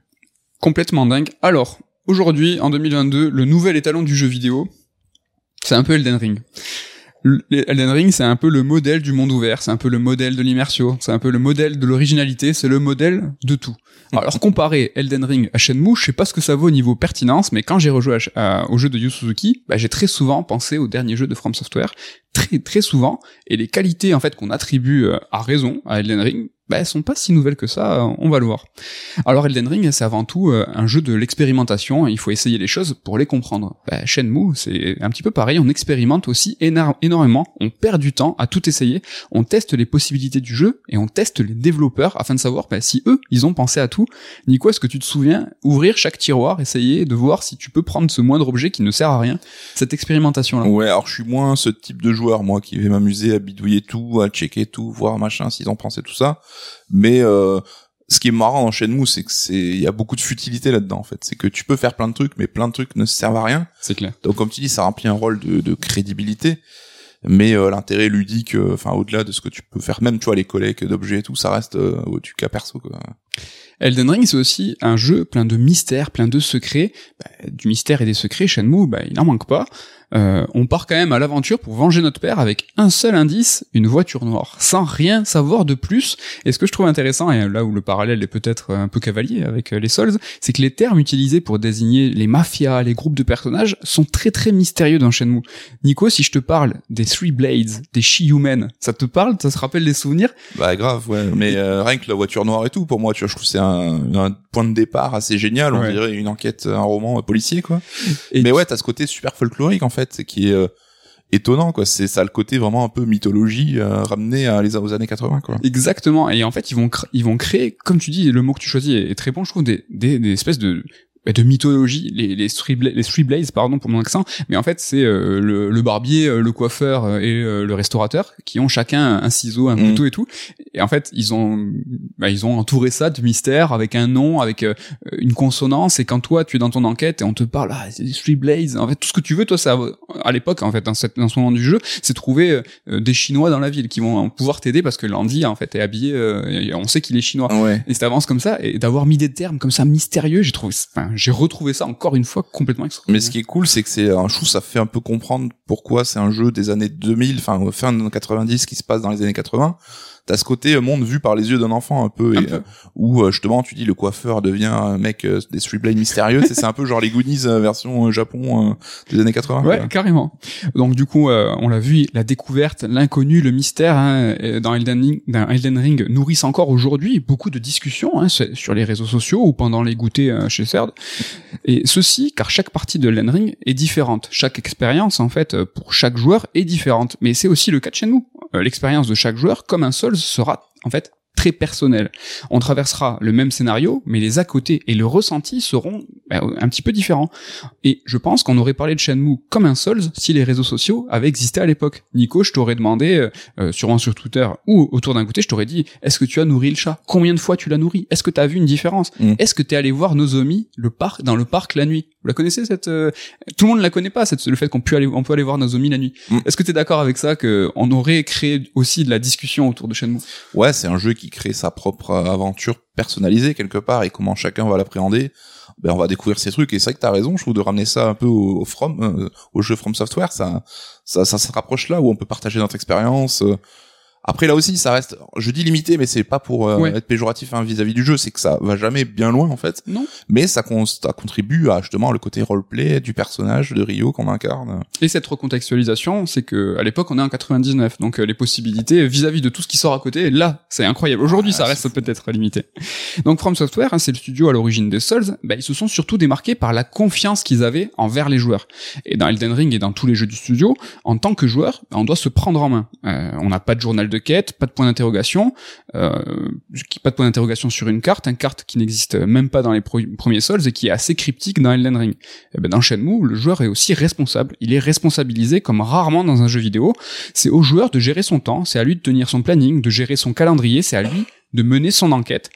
Complètement dingue. Alors, aujourd'hui, en 2022, le nouvel étalon du jeu vidéo, c'est un peu Elden Ring. Elden Ring, c'est un peu le modèle du monde ouvert, c'est un peu le modèle de l'immersio, c'est un peu le modèle de l'originalité, c'est le modèle de tout. Alors, comparer Elden Ring à Shenmue, je sais pas ce que ça vaut au niveau pertinence, mais quand j'ai rejoué au jeu de Yu Suzuki, bah, j'ai très souvent pensé au dernier jeu de From Software, très très souvent, et les qualités en fait qu'on attribue euh, à raison à Elden Ring, bah, elles sont pas si nouvelles que ça, euh, on va le voir. Alors Elden Ring, c'est avant tout euh, un jeu de l'expérimentation, il faut essayer les choses pour les comprendre. Bah, Shenmue, c'est un petit peu pareil, on expérimente aussi énormément, on perd du temps à tout essayer, on teste les possibilités du jeu et on teste les développeurs afin de savoir bah, si eux, ils ont pensé à tout. Nico, est-ce que tu te souviens ouvrir chaque tiroir, essayer de voir si tu peux prendre ce moindre objet qui ne sert à rien, cette expérimentation-là? Ouais, alors je suis moins ce type de joueur, moi, qui vais m'amuser à bidouiller tout, à checker tout, voir machin, s'ils ont pensé tout ça. Mais euh, ce qui est marrant dans Shenmue, c'est que c'est, il y a beaucoup de futilité là-dedans, en fait. C'est que tu peux faire plein de trucs, mais plein de trucs ne servent à rien. C'est clair. Donc, comme tu dis, ça remplit un rôle de, de crédibilité. Mais euh, l'intérêt ludique, euh, enfin au-delà de ce que tu peux faire, même tu vois les collègues d'objets et tout, ça reste euh, au-dessus cas perso. Quoi. Elden Ring, c'est aussi un jeu plein de mystères, plein de secrets. Bah, du mystère et des secrets, Shenmue, bah, il n'en manque pas. Euh, on part quand même à l'aventure pour venger notre père avec un seul indice, une voiture noire, sans rien savoir de plus. Et ce que je trouve intéressant, et là où le parallèle est peut-être un peu cavalier avec euh, les Souls, c'est que les termes utilisés pour désigner les mafias, les groupes de personnages, sont très très mystérieux dans Shenmue. Nico, si je te parle des Three Blades, des She-Human, ça te parle? Ça se rappelle des souvenirs? Bah grave, ouais. Mais euh, rien que la voiture noire et tout, pour moi, vois, je trouve que c'est un, un point de départ assez génial. On Ouais. dirait une enquête, un roman euh, policier, quoi. Et mais ouais, t'as ce côté super folklorique en fait, qui est euh, étonnant, quoi. C'est ça le côté vraiment un peu mythologie euh, ramené à les aux années 80, quoi. Exactement. Et en fait, ils vont ils vont créer, comme tu dis, le mot que tu choisis est, est très bon, je trouve, des, des, des espèces de de mythologie, les les three, Bla- les three blades, pardon pour mon accent, mais en fait c'est euh, le, le barbier, euh, le coiffeur euh, et euh, le restaurateur qui ont chacun un ciseau, un Mm. couteau et tout. Et en fait ils ont bah, ils ont entouré ça de mystère avec un nom, avec euh, une consonance. Et quand toi tu es dans ton enquête et on te parle ah c'est des three blades, en fait tout ce que tu veux toi ça à l'époque en fait dans, cette, dans ce moment du jeu, c'est trouver euh, des Chinois dans la ville qui vont pouvoir t'aider parce que Landy en fait est habillé, euh, et on sait qu'il est chinois. Ouais. Et ça avance comme ça, et d'avoir mis des termes comme ça mystérieux, j'ai trouvé, enfin, j'ai retrouvé ça encore une fois complètement Mais extraordinaire. ce qui est cool, c'est que c'est, un trouve, ça fait un peu comprendre pourquoi c'est un jeu des années 2000, enfin fin des années 90, qui se passe dans les années 80. T'as ce côté euh, monde vu par les yeux d'un enfant un peu, Un et, peu. euh, où euh, justement tu dis le coiffeur devient un mec des Three Blades mystérieux. c'est un peu genre les Goonies version Japon des années 80. Ouais, quoi. carrément. Donc du coup, on l'a vu, la découverte, l'inconnu, le mystère hein, dans, Elden Ring, dans Elden Ring nourrissent encore aujourd'hui beaucoup de discussions hein, sur les réseaux sociaux ou pendant les goûters chez Cerd. Et ceci, car chaque partie de Elden Ring est différente. Chaque expérience, en fait, pour chaque joueur est différente. Mais c'est aussi le cas de Shenmue. Euh, L'expérience de chaque joueur, comme un Souls, sera en fait très personnel. On traversera le même scénario, mais les à côté et le ressenti seront bah, un petit peu différents. Et je pense qu'on aurait parlé de Shenmue comme un Souls si les réseaux sociaux avaient existé à l'époque. Nico, je t'aurais demandé, euh, euh, sûrement sur Twitter ou autour d'un goûter, je t'aurais dit, est-ce que tu as nourri le chat? Combien de fois tu l'as nourri? Est-ce que tu as vu une différence? Mm. Est-ce que tu es allé voir Nozomi le parc, dans le parc la nuit? Vous la connaissez cette euh, Tout le monde ne la connaît pas, cette, le fait qu'on peut aller, on peut aller voir Nozomi la nuit. Mm. Est-ce que tu es d'accord avec ça que on aurait créé aussi de la discussion autour de Shenmue? Ouais, c'est un jeu qui crée sa propre euh, aventure personnalisée quelque part et comment chacun va l'appréhender. Ben on va découvrir ces trucs et c'est vrai que t'as raison, je trouve de ramener ça un peu au, au From, euh, au jeu From Software, ça, ça, ça se rapproche là où on peut partager notre expérience. euh. Après là aussi, ça reste, je dis limité, mais c'est pas pour euh, Ouais. être péjoratif hein, vis-à-vis du jeu, c'est que ça va jamais bien loin en fait. Non Mais ça, con- ça contribue à justement le côté roleplay du personnage de Rio qu'on incarne. Et cette recontextualisation, c'est que à l'époque on est en 99, donc euh, les possibilités vis-à-vis de tout ce qui sort à côté, là, c'est incroyable. Aujourd'hui, Ah, ça reste peut-être limité. Donc From Software, hein, c'est le studio à l'origine des Souls, bah, ils se sont surtout démarqués par la confiance qu'ils avaient envers les joueurs. Et dans Elden Ring et dans tous les jeux du studio, en tant que joueur, bah, on doit se prendre en main. Euh, on n'a pas de journal de quête, pas de point d'interrogation, euh, pas de point d'interrogation sur une carte, une carte qui n'existe même pas dans les premiers Souls et qui est assez cryptique dans Elden Ring. Eh ben, dans Shenmue, le joueur est aussi responsable. Il est responsabilisé comme rarement dans un jeu vidéo. C'est au joueur de gérer son temps, c'est à lui de tenir son planning, de gérer son calendrier, c'est à lui de mener son enquête.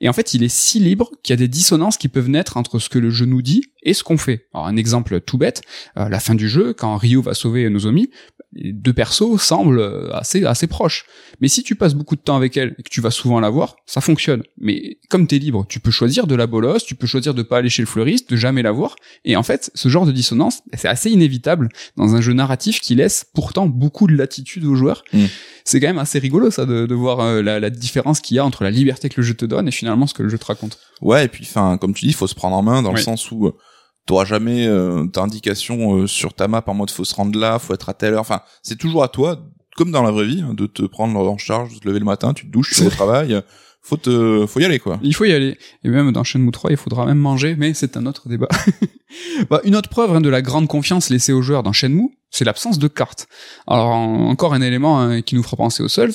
Et en fait, il est si libre qu'il y a des dissonances qui peuvent naître entre ce que le jeu nous dit et ce qu'on fait. Alors, un exemple tout bête, à la fin du jeu, quand Ryo va sauver Nozomi, les deux persos semblent euh, assez assez proches. Mais si tu passes beaucoup de temps avec elle et que tu vas souvent la voir, ça fonctionne. Mais comme t'es libre, tu peux choisir de la bolosse, tu peux choisir de pas aller chez le fleuriste, de jamais la voir. Et en fait, ce genre de dissonance, c'est assez inévitable dans un jeu narratif qui laisse pourtant beaucoup de latitude aux joueurs. Mm. C'est quand même assez rigolo ça de, de voir euh, la, la différence qu'il y a entre la liberté que le jeu te donne et finalement ce que le jeu te raconte. Ouais, et puis enfin, comme tu dis, il faut se prendre en main dans le sens où euh, t'auras jamais euh, d'indication euh, sur ta map en mode faut se rendre là, faut être à telle heure. Enfin, c'est toujours à toi, comme dans la vraie vie, hein, de te prendre en charge, de te lever le matin, tu te douches, tu vas au <laughs> travail, faut te, faut y aller quoi. Il faut y aller. Et même dans Shenmue 3, il faudra même manger, mais c'est un autre débat. <laughs> bah, une autre preuve hein, de la grande confiance laissée aux joueurs dans Shenmue, c'est l'absence de cartes. Alors en- encore un élément hein, qui nous fera penser aux Souls.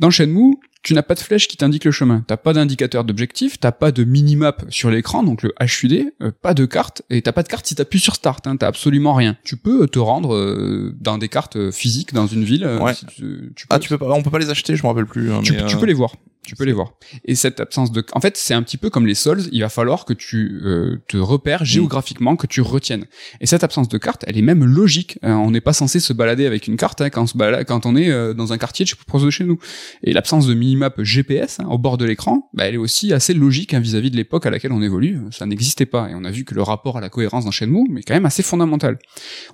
Dans Shenmue, tu n'as pas de flèche qui t'indique le chemin. T'as pas d'indicateur d'objectif, t'as pas de minimap sur l'écran, donc le HUD, euh, pas de carte, et t'as pas de carte si t'appuies sur Start, hein, t'as absolument rien. Tu peux te rendre euh, dans des cartes euh, physiques dans une ville. euh, Ouais. si tu, tu Ah, tu peux pas, on peut pas les acheter, je me rappelle plus. hein, tu, mais, tu euh, peux les voir. Tu peux les voir. Et cette absence de, en fait, c'est un petit peu comme les Souls. Il va falloir que tu euh, te repères géographiquement, que tu retiennes. Et cette absence de carte, elle est même logique. Euh, on n'est pas censé se balader avec une carte hein, quand on se balade, quand on est euh, dans un quartier de chez- proche de chez nous. Et l'absence de minimap GPS hein, au bord de l'écran, bah, elle est aussi assez logique hein, vis-à-vis de l'époque à laquelle on évolue. Ça n'existait pas. Et on a vu que le rapport à la cohérence dans Shenmue, mais quand même assez fondamental.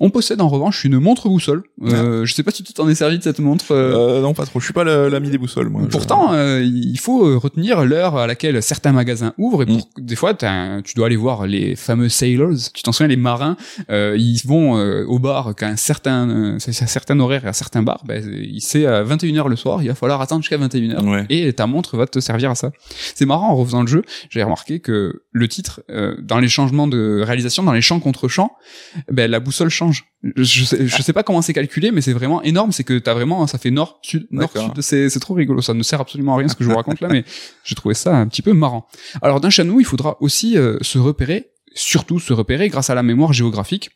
On possède en revanche une montre boussole. Euh, Je sais pas si tu t'en es servi de cette montre. euh, Euh, non, pas trop. Je suis pas l'ami des boussoles, moi. Je- Pourtant, euh, il faut euh, retenir l'heure à laquelle certains magasins ouvrent et pour, des fois, un- tu dois aller voir les fameux sailors. Tu t'en souviens, les marins, euh, ils vont euh, au bar qu'à un certain, euh, un certain horaire et à certains bars. Ben, il- c'est à 21h le soir, il va falloir attendre jusqu'à 21h. Ouais. Et ta montre va te servir à ça. C'est marrant en refaisant le jeu, j'ai remarqué que le titre, euh, dans les changements de réalisation, dans les champs contre champs, ben la boussole change. Je, sais, je sais pas comment c'est calculé, mais c'est vraiment énorme. C'est que t'as vraiment, ça fait nord, sud, nord, sud. C'est, c'est trop rigolo. Ça ne sert absolument à rien ce que je vous <laughs> raconte là, mais j'ai trouvé ça un petit peu marrant. Alors d'un Shenmue, il faudra aussi euh, se repérer, surtout se repérer grâce à la mémoire géographique.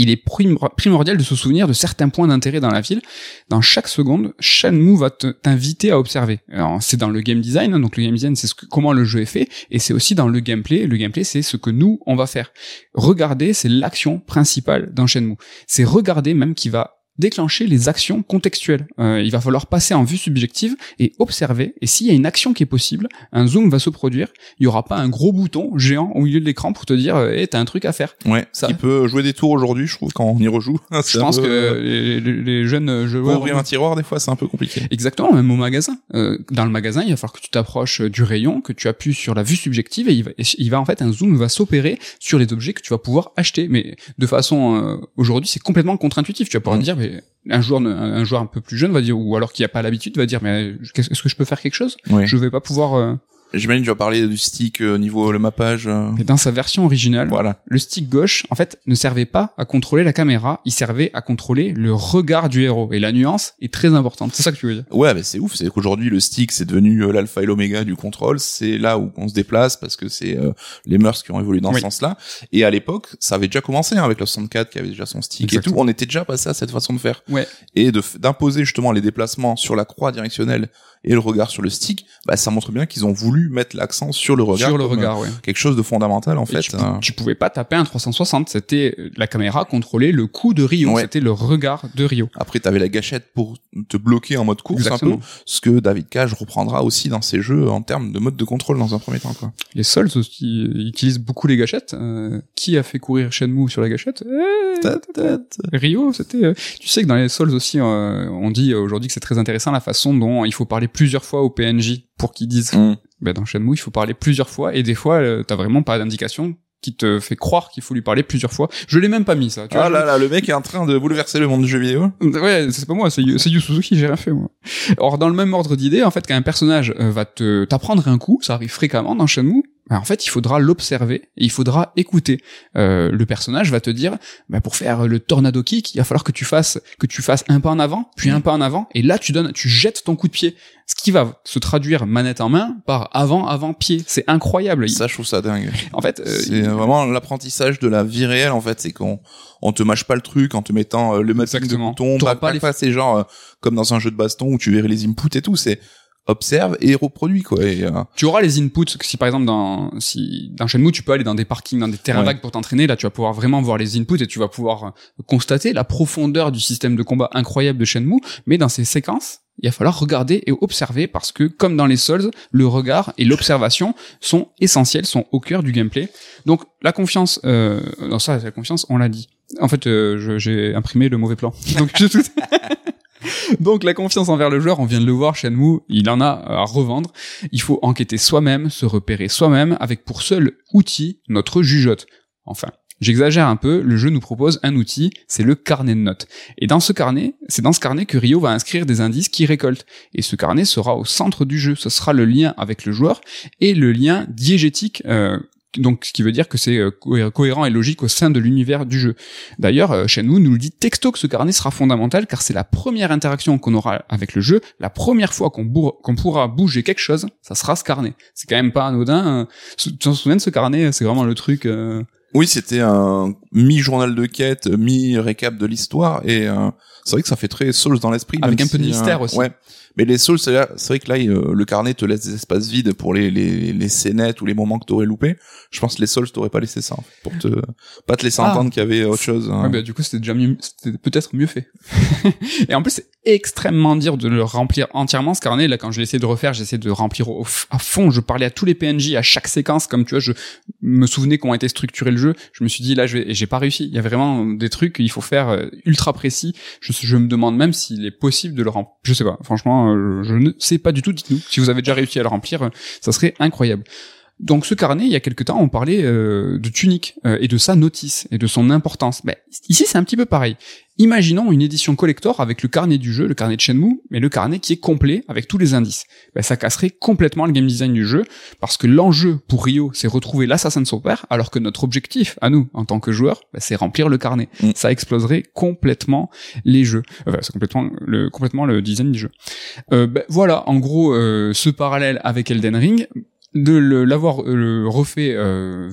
Il est primor- primordial de se souvenir de certains points d'intérêt dans la ville. Dans chaque seconde, Shenmue va te- t'inviter à observer. C'est dans le game design, hein, donc le game design, c'est comment le jeu est fait, et c'est aussi dans le gameplay. Le gameplay, c'est ce que nous, on va faire. Regarder, c'est l'action principale dans Shenmue. C'est regarder même qui va déclencher les actions contextuelles. Euh, il va falloir passer en vue subjective et observer. Et s'il y a une action qui est possible, un zoom va se produire. Il y aura pas un gros bouton géant au milieu de l'écran pour te dire, hé, t'as un truc à faire. Ouais. Ça- Qui peut jouer des tours aujourd'hui, je trouve, quand on y rejoue. <laughs> Je pense que les, les- les jeunes pour joueurs ouvrir un tiroir, des fois, c'est un peu compliqué. Exactement, même au magasin. Euh, dans le magasin, il va falloir que tu t'approches euh, du rayon, que tu appuies sur la vue subjective et il va, il va en fait un zoom va s'opérer sur les objets que tu vas pouvoir acheter. Mais de façon euh, aujourd'hui, c'est complètement contre-intuitif. Tu vas pouvoir Mm. dire, mais un joueur, ne- un joueur un peu plus jeune va dire, ou alors qui a pas l'habitude, va dire, mais qu'est-ce- est-ce que je peux faire quelque chose? Je vais pas pouvoir. Euh, J'imagine, tu vas parler du stick euh, niveau le mappage. euh, Et dans sa version originale, Voilà. le stick gauche, en fait, ne servait pas à contrôler la caméra, il servait à contrôler le regard du héros. Et la nuance est très importante. C'est ça que tu veux dire. Ouais, mais c'est ouf. C'est qu'aujourd'hui, le stick, c'est devenu euh, l'alpha et l'oméga du contrôle. C'est là où on se déplace parce que c'est euh, les mœurs qui ont évolué dans Oui. ce sens-là. Et à l'époque, ça avait déjà commencé hein, avec le 64 qui avait déjà son stick Exactement. et tout. On était déjà passé à cette façon de faire. Ouais. Et d'imposer justement les déplacements sur la croix directionnelle et le regard sur le stick, bah ça montre bien qu'ils ont voulu mettre l'accent sur le regard. sur le comme, regard, ouais. euh, Quelque chose de fondamental en Et fait. tu, hein. tu pouvais pas taper un 360, c'était euh, la caméra contrôlait le coup de Rio, Ouais. c'était le regard de Rio. Après, t'avais la gâchette pour te bloquer en mode course Exactement. un peu, ce que David Cage reprendra aussi dans ses jeux en termes de mode de contrôle dans un premier temps. Quoi. Les Souls aussi euh, utilisent beaucoup les gâchettes. Euh, qui a fait courir Shenmue sur la gâchette? Euh, Rio, c'était. euh, Tu sais que dans les Souls aussi, euh, on dit euh, aujourd'hui que c'est très intéressant la façon dont il faut parler plusieurs fois au PNJ pour qu'ils disent. Mm. Ben, dans Shenmue, il faut parler plusieurs fois et des fois, euh, t'as vraiment pas d'indication qui te fait croire qu'il faut lui parler plusieurs fois. Je l'ai même pas mis ça. Tu vois, Ah je- là là, le mec est en train de bouleverser le monde du jeu vidéo. Ouais, c'est pas moi, c'est Yu c'est Yu Suzuki, j'ai rien fait moi. Or dans le même ordre d'idée, en fait, quand un personnage euh, va te t'apprendre un coup, ça arrive fréquemment dans Shenmue. Ben, en fait, il faudra l'observer et il faudra écouter. Euh, le personnage va te dire, bah, pour faire le tornado kick, il va falloir que tu fasses que tu fasses un pas en avant, puis un pas en avant, et là tu donnes, tu jettes ton coup de pied, ce qui va se traduire manette en main par avant avant pied. C'est incroyable. Ça, je trouve ça dingue. en fait, euh, c'est vraiment l'apprentissage de la vie réelle en fait. C'est qu'on on te mâche pas le truc en te mettant euh, le mapping de T'auras pas, pas les- pas ces genre euh, comme dans un jeu de baston où tu verrais les inputs et tout. C'est observe et reproduit quoi. Et, euh, Tu auras les inputs si par exemple dans si dans Shenmue tu peux aller dans des parkings, dans des terrains Ouais. vagues pour t'entraîner, là tu vas pouvoir vraiment voir les inputs et tu vas pouvoir euh, constater la profondeur du système de combat incroyable de Shenmue. Mais dans ces séquences, il va falloir regarder et observer parce que comme dans les Souls, le regard et l'observation sont essentiels, sont au cœur du gameplay. Donc la confiance, euh, non ça la confiance, on l'a dit. En fait, euh, je- j'ai imprimé le mauvais plan. <laughs> Donc tout. <laughs> <laughs> Donc la confiance envers le joueur, on vient de le voir, Shenmue, il en a à revendre. Il faut enquêter soi-même, se repérer soi-même, avec pour seul outil notre jugeote. Enfin, j'exagère un peu, le jeu nous propose un outil, c'est le carnet de notes. Et dans ce carnet, c'est dans ce carnet que Rio va inscrire des indices qu'il récolte. Et ce carnet sera au centre du jeu, ce sera le lien avec le joueur et le lien diégétique. euh, donc, ce qui veut dire que c'est euh, cohé- cohérent et logique au sein de l'univers du jeu. D'ailleurs, euh, Shenmue nous le dit texto que ce carnet sera fondamental car c'est la première interaction qu'on aura avec le jeu, la première fois qu'on pourra bouger quelque chose, ça sera ce carnet. C'est quand même pas anodin. euh, Tu t'en souviens de ce carnet C'est vraiment le truc. euh, Oui, c'était un mi-journal de quête, mi-récap de l'histoire, et euh, c'est vrai que ça fait très Souls dans l'esprit. Avec un peu de mystère euh, aussi. Ouais. Mais les Souls, c'est vrai que là, euh, le carnet te laisse des espaces vides pour les, les, les scénettes ou les moments que t'aurais loupé. Je pense que les Souls t'auraient pas laissé ça, en fait, pour te, pas te laisser Ah. entendre qu'il y avait autre chose. hein. Ouais, bah, du coup, c'était déjà mieux, c'était peut-être mieux fait. <laughs> et en plus, c'est extrêmement dur de le remplir entièrement, ce carnet. Là, quand je l'ai essayé de refaire, j'ai essayé de remplir au à fond. Je parlais à tous les PNJ à chaque séquence, comme tu vois, je me souvenais comment était structuré le jeu. Je me suis dit, là, je vais, et j'ai pas réussi. Il y a vraiment des trucs qu'il faut faire euh, ultra précis. Je, je me demande même s'il est possible de le remplir. Je sais pas. Franchement, je ne sais pas du tout. Dites-nous. Si vous avez déjà réussi à le remplir, euh, ça serait incroyable. Donc ce carnet, il y a quelque temps, on parlait euh, de Tunic euh, et de sa notice et de son importance. Ben, ici, c'est un petit peu pareil. Imaginons une édition collector avec le carnet du jeu, le carnet de Shenmue, mais le carnet qui est complet avec tous les indices. Ben, ça casserait complètement le game design du jeu parce que l'enjeu pour Rio, c'est retrouver l'assassin de son père, alors que notre objectif, à nous, en tant que joueurs, ben, c'est remplir le carnet. Mm. Ça exploserait complètement les jeux. Enfin, c'est complètement le, complètement le design du jeu. Euh, ben, voilà, en gros, euh, ce parallèle avec Elden Ring de l'avoir euh, refait euh,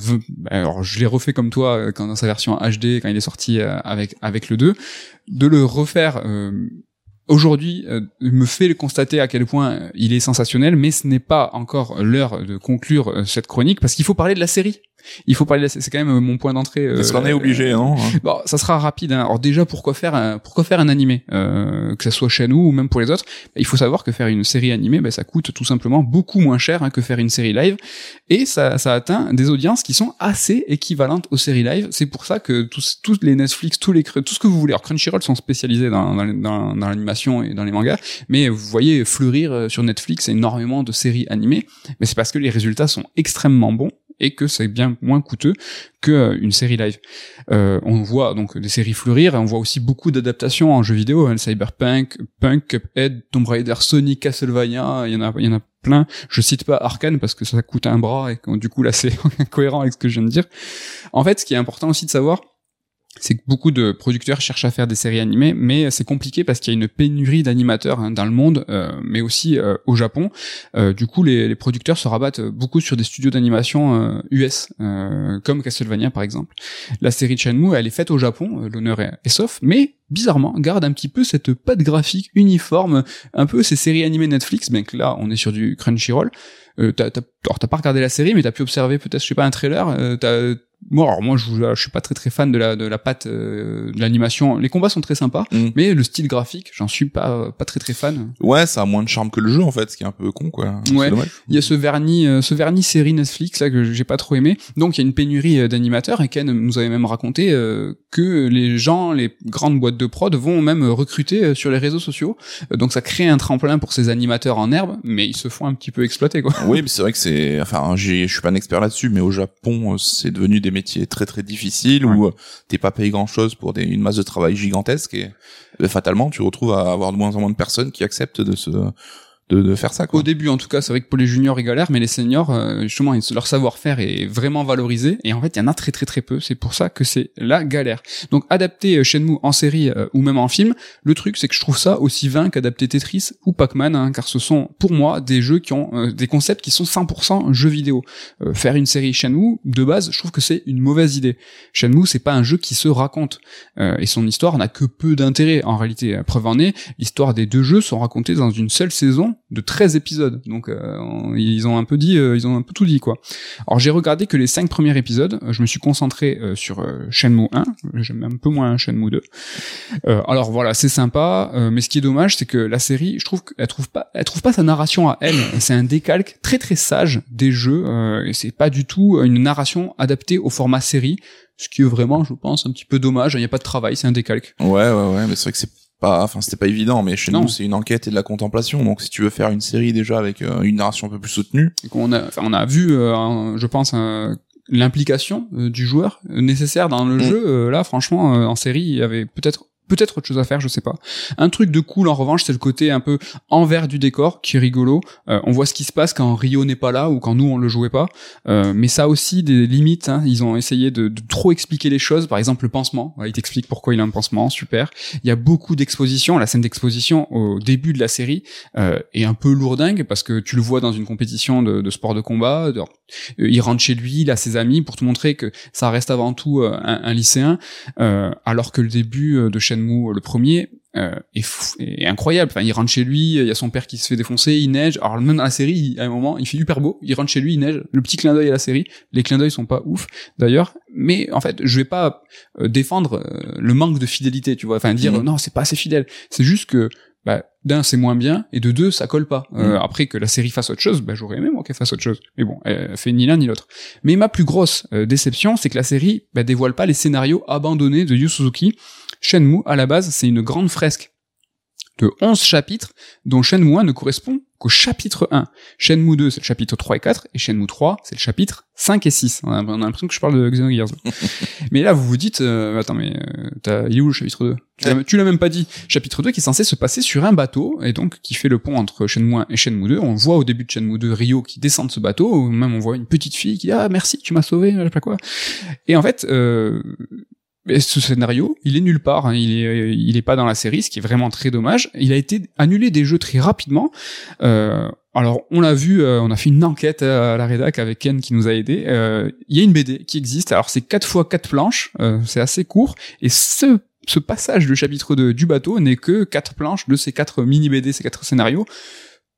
alors je l'ai refait comme toi euh, quand dans sa version HD quand il est sorti euh, avec avec le 2 de le refaire euh, aujourd'hui euh, me fait le constater à quel point il est sensationnel mais ce n'est pas encore l'heure de conclure cette chronique parce qu'il faut parler de la série il faut parler de la série c'est quand même euh, mon point d'entrée Parce qu'on est obligé, non Bon, ça sera rapide. Hein. Alors déjà, pourquoi faire un, pourquoi faire un animé, euh, que ça soit chez nous ou même pour les autres? Bah, Il faut savoir que faire une série animée, bah, ça coûte tout simplement beaucoup moins cher hein, que faire une série live, et ça, ça atteint des audiences qui sont assez équivalentes aux séries live. C'est pour ça que tous, tous les Netflix, tous les tout ce que vous voulez. Alors Crunchyroll sont spécialisés dans, dans, dans, dans l'animation et dans les mangas, mais vous voyez fleurir euh, sur Netflix énormément de séries animées, mais c'est parce que les résultats sont extrêmement bons et que c'est bien moins coûteux que euh, une série live. Euh, on voit donc des séries fleurir, et on voit aussi beaucoup d'adaptations en jeux vidéo, hein, Cyberpunk, Punk, Cuphead, Tomb Raider, Sonic, Castlevania, il y en a, il y en a plein. Je cite pas Arkane parce que ça coûte un bras et du coup là c'est <laughs> cohérent avec ce que je viens de dire. En fait, ce qui est important aussi de savoir, c'est que beaucoup de producteurs cherchent à faire des séries animées, mais c'est compliqué parce qu'il y a une pénurie d'animateurs hein, dans le monde, euh, mais aussi euh, au Japon. Euh, du coup, les, les producteurs se rabattent beaucoup sur des studios d'animation euh, US, euh, comme Castlevania par exemple. La série Shenmue, elle est faite au Japon, euh, l'honneur est, est sauf, mais bizarrement garde un petit peu cette patte graphique uniforme, un peu ces séries animées Netflix, bien que là on est sur du Crunchyroll. Euh, t'as, t'as, alors, t'as pas regardé la série, mais t'as pu observer peut-être, je sais pas, un trailer. Euh, t'as, moi, alors moi, je, je suis pas très très fan de la de la patte euh, de l'animation. Les combats sont très sympas, Mm. mais le style graphique, j'en suis pas pas très très fan. Ouais, ça a moins de charme que le jeu, en fait, ce qui est un peu con, quoi. Ouais. Il y a ce vernis, euh, ce vernis série Netflix là que j'ai pas trop aimé. Donc il y a une pénurie euh, d'animateurs et Ken nous avait même raconté euh, que les gens, les grandes boîtes de prod vont même recruter sur les réseaux sociaux. Donc ça crée un tremplin pour ces animateurs en herbe, mais ils se font un petit peu exploiter quoi. Oui, mais c'est vrai que c'est, enfin, j'ai, je suis pas un expert là-dessus, mais au Japon, euh, c'est devenu des métiers très très difficiles où euh, t'es pas payé grand-chose pour des, une masse de travail gigantesque et euh, fatalement, tu retrouves à avoir de moins en moins de personnes qui acceptent de se, de, de faire ça, quoi. Au début, en tout cas, c'est vrai que pour les juniors, ils galèrent, mais les seniors, euh, justement, leur savoir-faire est vraiment valorisé. Et en fait, il y en a très très très peu. C'est pour ça que c'est la galère. Donc, adapter euh, Shenmue en série euh, ou même en film, le truc, c'est que je trouve ça aussi vain qu'adapter Tetris ou Pac-Man, hein, car ce sont, pour moi, des jeux qui ont euh, des concepts qui sont 100% jeux vidéo. Euh, faire une série Shenmue, de base, je trouve que c'est une mauvaise idée. Shenmue, c'est pas un jeu qui se raconte. Euh, et son histoire n'a que peu d'intérêt, en réalité. Preuve en est, l'histoire des deux jeux sont racontées dans une seule saison, de 13 épisodes. Donc euh, ils ont un peu dit, euh, ils ont un peu tout dit quoi. Alors j'ai regardé que les cinq premiers épisodes. Je me suis concentré sur Shenmue 1. J'aime un peu moins Shenmue 2. alors voilà, c'est sympa, mais ce qui est dommage, c'est que la série, je trouve qu'elle trouve pas, elle trouve pas sa narration à elle. C'est un décalque très très sage des jeux. et c'est pas du tout une narration adaptée au format série ce qui est vraiment, je pense, un petit peu dommage. Il n'y a pas de travail, c'est un décalque. Ouais, ouais, ouais, mais c'est vrai que c'est pas, enfin, c'était pas évident, mais chez nous, c'est une enquête et de la contemplation. Donc, si tu veux faire une série déjà avec euh, une narration un peu plus soutenue. On a, on a vu, euh, je pense, l'implication euh, du joueur nécessaire dans le mm. jeu. là, franchement, en série, il y avait peut-être peut-être autre chose à faire, je sais pas. Un truc de cool en revanche, c'est le côté un peu envers du décor qui est rigolo. Euh, on voit ce qui se passe quand Rio n'est pas là ou quand nous on le jouait pas. Euh, mais ça aussi des limites. Hein. Ils ont essayé de, trop expliquer les choses. Par exemple, le pansement. il t'explique pourquoi il a un pansement. Super. Il y a beaucoup d'expositions. La scène d'exposition au début de la série euh, est un peu lourdingue parce que tu le vois dans une compétition de, sport de combat. il rentre chez lui, il a ses amis pour te montrer que ça reste avant tout un, un lycéen, alors que le début de Shenmue le premier euh, est, fou, est, incroyable. Enfin, il rentre chez lui, il y a son père qui se fait défoncer, il neige. Alors même dans la série, à un moment, il fait hyper beau. Il rentre chez lui, il neige. Le petit clin d'œil à la série. Les clins d'œil sont pas ouf d'ailleurs, mais en fait, je vais pas euh, défendre euh, le manque de fidélité, tu vois. Enfin, dire mhm. non, c'est pas assez fidèle. C'est juste que bah, d'un c'est moins bien et de deux ça colle pas. Euh, mhm. après que la série fasse autre chose, bah, j'aurais aimé moi qu'elle fasse autre chose. Mais bon, elle fait ni l'un ni l'autre. Mais ma plus grosse déception, c'est que la série bah, dévoile pas les scénarios abandonnés de Yu Suzuki Shenmue, à la base, c'est une grande fresque de 11 chapitres, dont Shenmue 1 ne correspond qu'au chapitre 1. Shenmue 2, c'est le chapitre 3 et 4, et Shenmue 3, c'est le chapitre 5 et 6. On a, l'impression que je parle de Xenogears. <laughs> mais là, vous vous dites, euh, attends, mais euh, il est où le chapitre 2 Tu l'as même pas dit. Chapitre 2 qui est censé se passer sur un bateau, et donc qui fait le pont entre Shenmue 1 et Shenmue 2. On voit au début de Shenmue 2 Ryo qui descend de ce bateau, ou même on voit une petite fille qui dit, ah merci, tu m'as sauvé, je sais pas quoi. Et en fait, euh, mais ce scénario, il est nulle part. Hein. Il est, il est pas dans la série, ce qui est vraiment très dommage. Il a été annulé des jeux très rapidement. Euh, alors, on l'a vu, euh, on a fait une enquête à la rédac avec Ken qui nous a aidé. Euh, il y a une BD qui existe. Alors, c'est 4 fois 4 planches. Euh, c'est assez court. Et ce, ce passage du chapitre 2 du bateau n'est que 4 planches de ces 4 mini BD, ces 4 scénarios.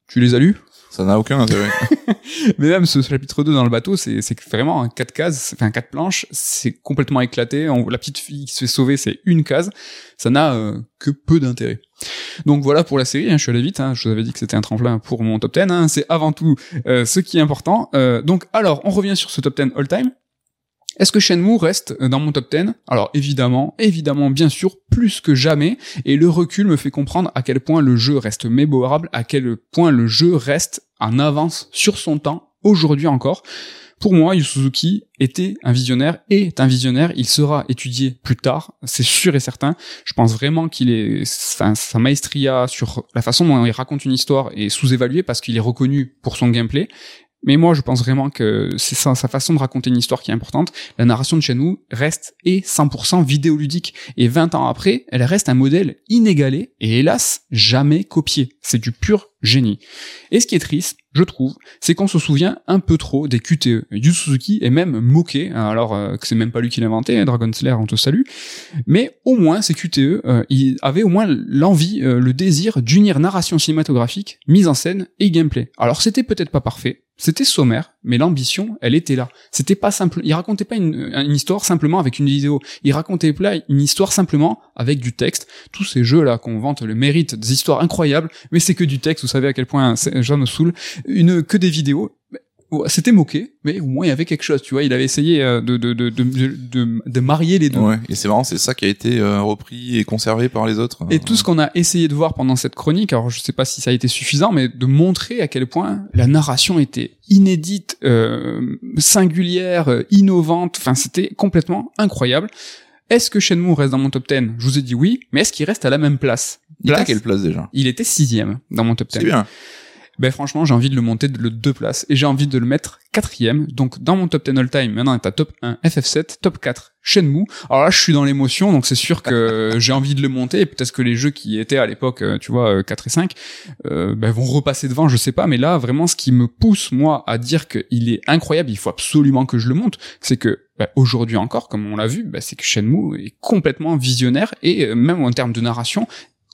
Tu les as lus? Ça n'a aucun intérêt. <laughs> mais même ce chapitre 2 dans le bateau, c'est, vraiment un quatre cases, enfin quatre planches, c'est complètement éclaté. La petite fille qui se fait sauver, c'est une case. Ça n'a euh, que peu d'intérêt. Donc voilà pour la série, hein, je suis allé vite, hein, je vous avais dit que c'était un tremplin pour mon top 10, hein, c'est avant tout euh, ce qui est important. Euh, donc alors, on revient sur ce top 10 all-time. Est-ce que Shenmue reste dans mon top 10 Alors évidemment, évidemment, bien sûr, plus que jamais, et le recul me fait comprendre à quel point le jeu reste mémorable, à quel point le jeu reste en avance sur son temps, aujourd'hui encore. Pour moi, Yu Suzuki était un visionnaire et est un visionnaire. Il sera étudié plus tard, c'est sûr et certain. Je pense vraiment qu'il est, sa maestria sur la façon dont il raconte une histoire est sous-évaluée parce qu'il est reconnu pour son gameplay. Mais moi, je pense vraiment que c'est sa, façon de raconter une histoire qui est importante. La narration de Shenmue reste et 100% vidéoludique. Et 20 ans après, elle reste un modèle inégalé et hélas, jamais copié. C'est du pur génie. Et ce qui est triste, je trouve, c'est qu'on se souvient un peu trop des QTE. Yu Suzuki est même moqué, alors euh, que c'est même pas lui qui l'a inventé, hein, Dragon Slayer, on te salue, mais au moins ces QTE, euh, il avait au moins l'envie, euh, le désir d'unir narration cinématographique, mise en scène et gameplay. Alors c'était peut-être pas parfait, c'était sommaire, mais l'ambition, elle était là. C'était pas simple. Il racontait pas une, histoire simplement avec une vidéo. Il racontait pas une histoire simplement avec du texte. Tous ces jeux-là qu'on vante le mérite des histoires incroyables, mais c'est que du texte. Vous savez à quel point ça me saoule. Une, que des vidéos c'était moqué, mais au moins il y avait quelque chose, tu vois. Il avait essayé euh, de, de, de, de, de marier les deux. Ouais, et c'est marrant, c'est ça qui a été euh, repris et conservé par les autres. Et tout ce qu'on a essayé de voir pendant cette chronique, alors je sais pas si ça a été suffisant, mais de montrer à quel point la narration était inédite, euh, singulière, innovante, enfin c'était complètement incroyable. Est-ce que Shenmue reste dans mon top 10 Je vous ai dit oui, mais est-ce qu'il reste à la même place, Il était à quelle place déjà? Il était sixième dans mon top 10. C'est bien ben franchement j'ai envie de le monter de deux places et j'ai envie de le mettre quatrième. Donc dans mon top 10 all time, maintenant t'as top 1 FF7, top 4 Shenmue. Alors là je suis dans l'émotion donc c'est sûr que <laughs> j'ai envie de le monter et peut-être que les jeux qui étaient à l'époque, euh, tu vois 4 euh, et 5, euh, ben, vont repasser devant, je sais pas. Mais là vraiment ce qui me pousse moi à dire qu'il est incroyable, il faut absolument que je le monte, c'est que ben, aujourd'hui encore, comme on l'a vu, ben, c'est que Shenmue est complètement visionnaire et même en termes de narration,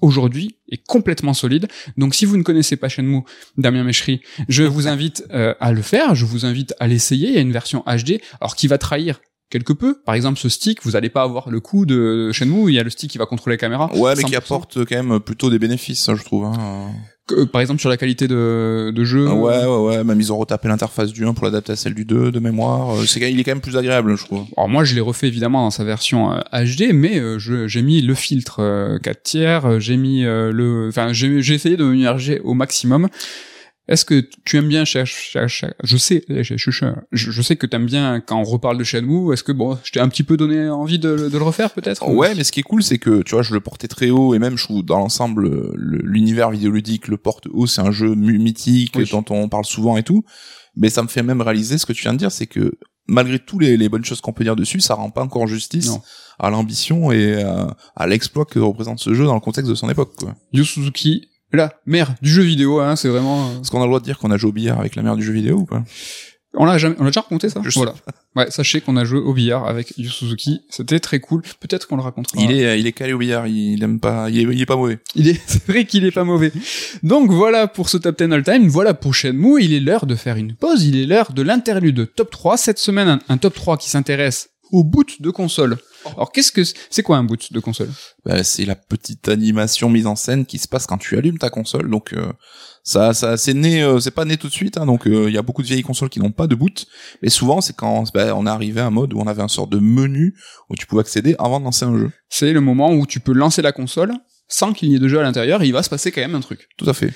aujourd'hui est complètement solide. Donc si vous ne connaissez pas Shenmue Damien Méchery, je <laughs> vous invite euh, à le faire, je vous invite à l'essayer. Il y a une version HD, alors qui va trahir quelque peu. Par exemple, ce stick, vous allez pas avoir le coup de Shenmue, il y a le stick qui va contrôler la caméra. Ouais, mais qui 100%. apporte quand même plutôt des bénéfices, ça, je trouve. Hein. Que, par exemple sur la qualité de, de jeu. Ah Ouais, ouais, ouais. Même ils ont retapé l'interface du 1 pour l'adapter à celle du 2 de mémoire. Euh, C'est il est quand même plus agréable, je trouve. Alors moi je l'ai refait évidemment dans sa version euh, HD, mais euh, je- j'ai mis le filtre euh, 4 tiers, euh, j'ai mis euh, le, enfin j'ai j'ai essayé de m'immerger au maximum. Est-ce que tu aimes bien cher- je sais je, sais que t'aimes bien quand on reparle de Shenmue. Est-ce que bon, je t'ai un petit peu donné envie de, de le refaire peut-être Ouais, mais ce qui est cool, c'est que tu vois, je le portais très haut et même je trouve dans l'ensemble le- l'univers vidéoludique le porte haut. C'est un jeu mythique Oui. dont on parle souvent et tout. Mais ça me fait même réaliser ce que tu viens de dire, c'est que malgré tous les, les bonnes choses qu'on peut dire dessus, ça rend pas encore justice Non. à l'ambition et euh, à l'exploit que représente ce jeu dans le contexte de son époque. Quoi. Yu Suzuki, la mère du jeu vidéo, hein, c'est vraiment. euh, Est-ce qu'on a le droit de dire qu'on a joué au billard avec la mère du jeu vidéo ou pas? On l'a jamais, on l'a déjà raconté ça? Je Voilà. Ouais, sachez qu'on a joué au billard avec Yu Suzuki. C'était très cool. Peut-être qu'on le racontera. Il est, il est calé au billard. Il aime pas. Il est, il est pas mauvais. Il est, <laughs> c'est vrai qu'il est pas mauvais. Donc voilà pour ce top 10 all time, voilà pour Shenmue, il est l'heure de faire une pause, il est l'heure de l'interlude top 3. Cette semaine, un, un top 3 qui s'intéresse au boot de console. Alors qu'est-ce que, c'est quoi un boot de console? Bah, c'est la petite animation mise en scène qui se passe quand tu allumes ta console. Donc euh, ça, ça, c'est né, euh, c'est pas né tout de suite. Hein, donc il y a beaucoup de vieilles consoles qui n'ont pas de boot. Mais souvent, c'est quand bah, on est arrivé à un mode où on avait un sort de menu où tu pouvais accéder avant de lancer un jeu. C'est le moment où tu peux lancer la console sans qu'il y ait de jeu à l'intérieur et il va se passer quand même un truc. Tout à fait.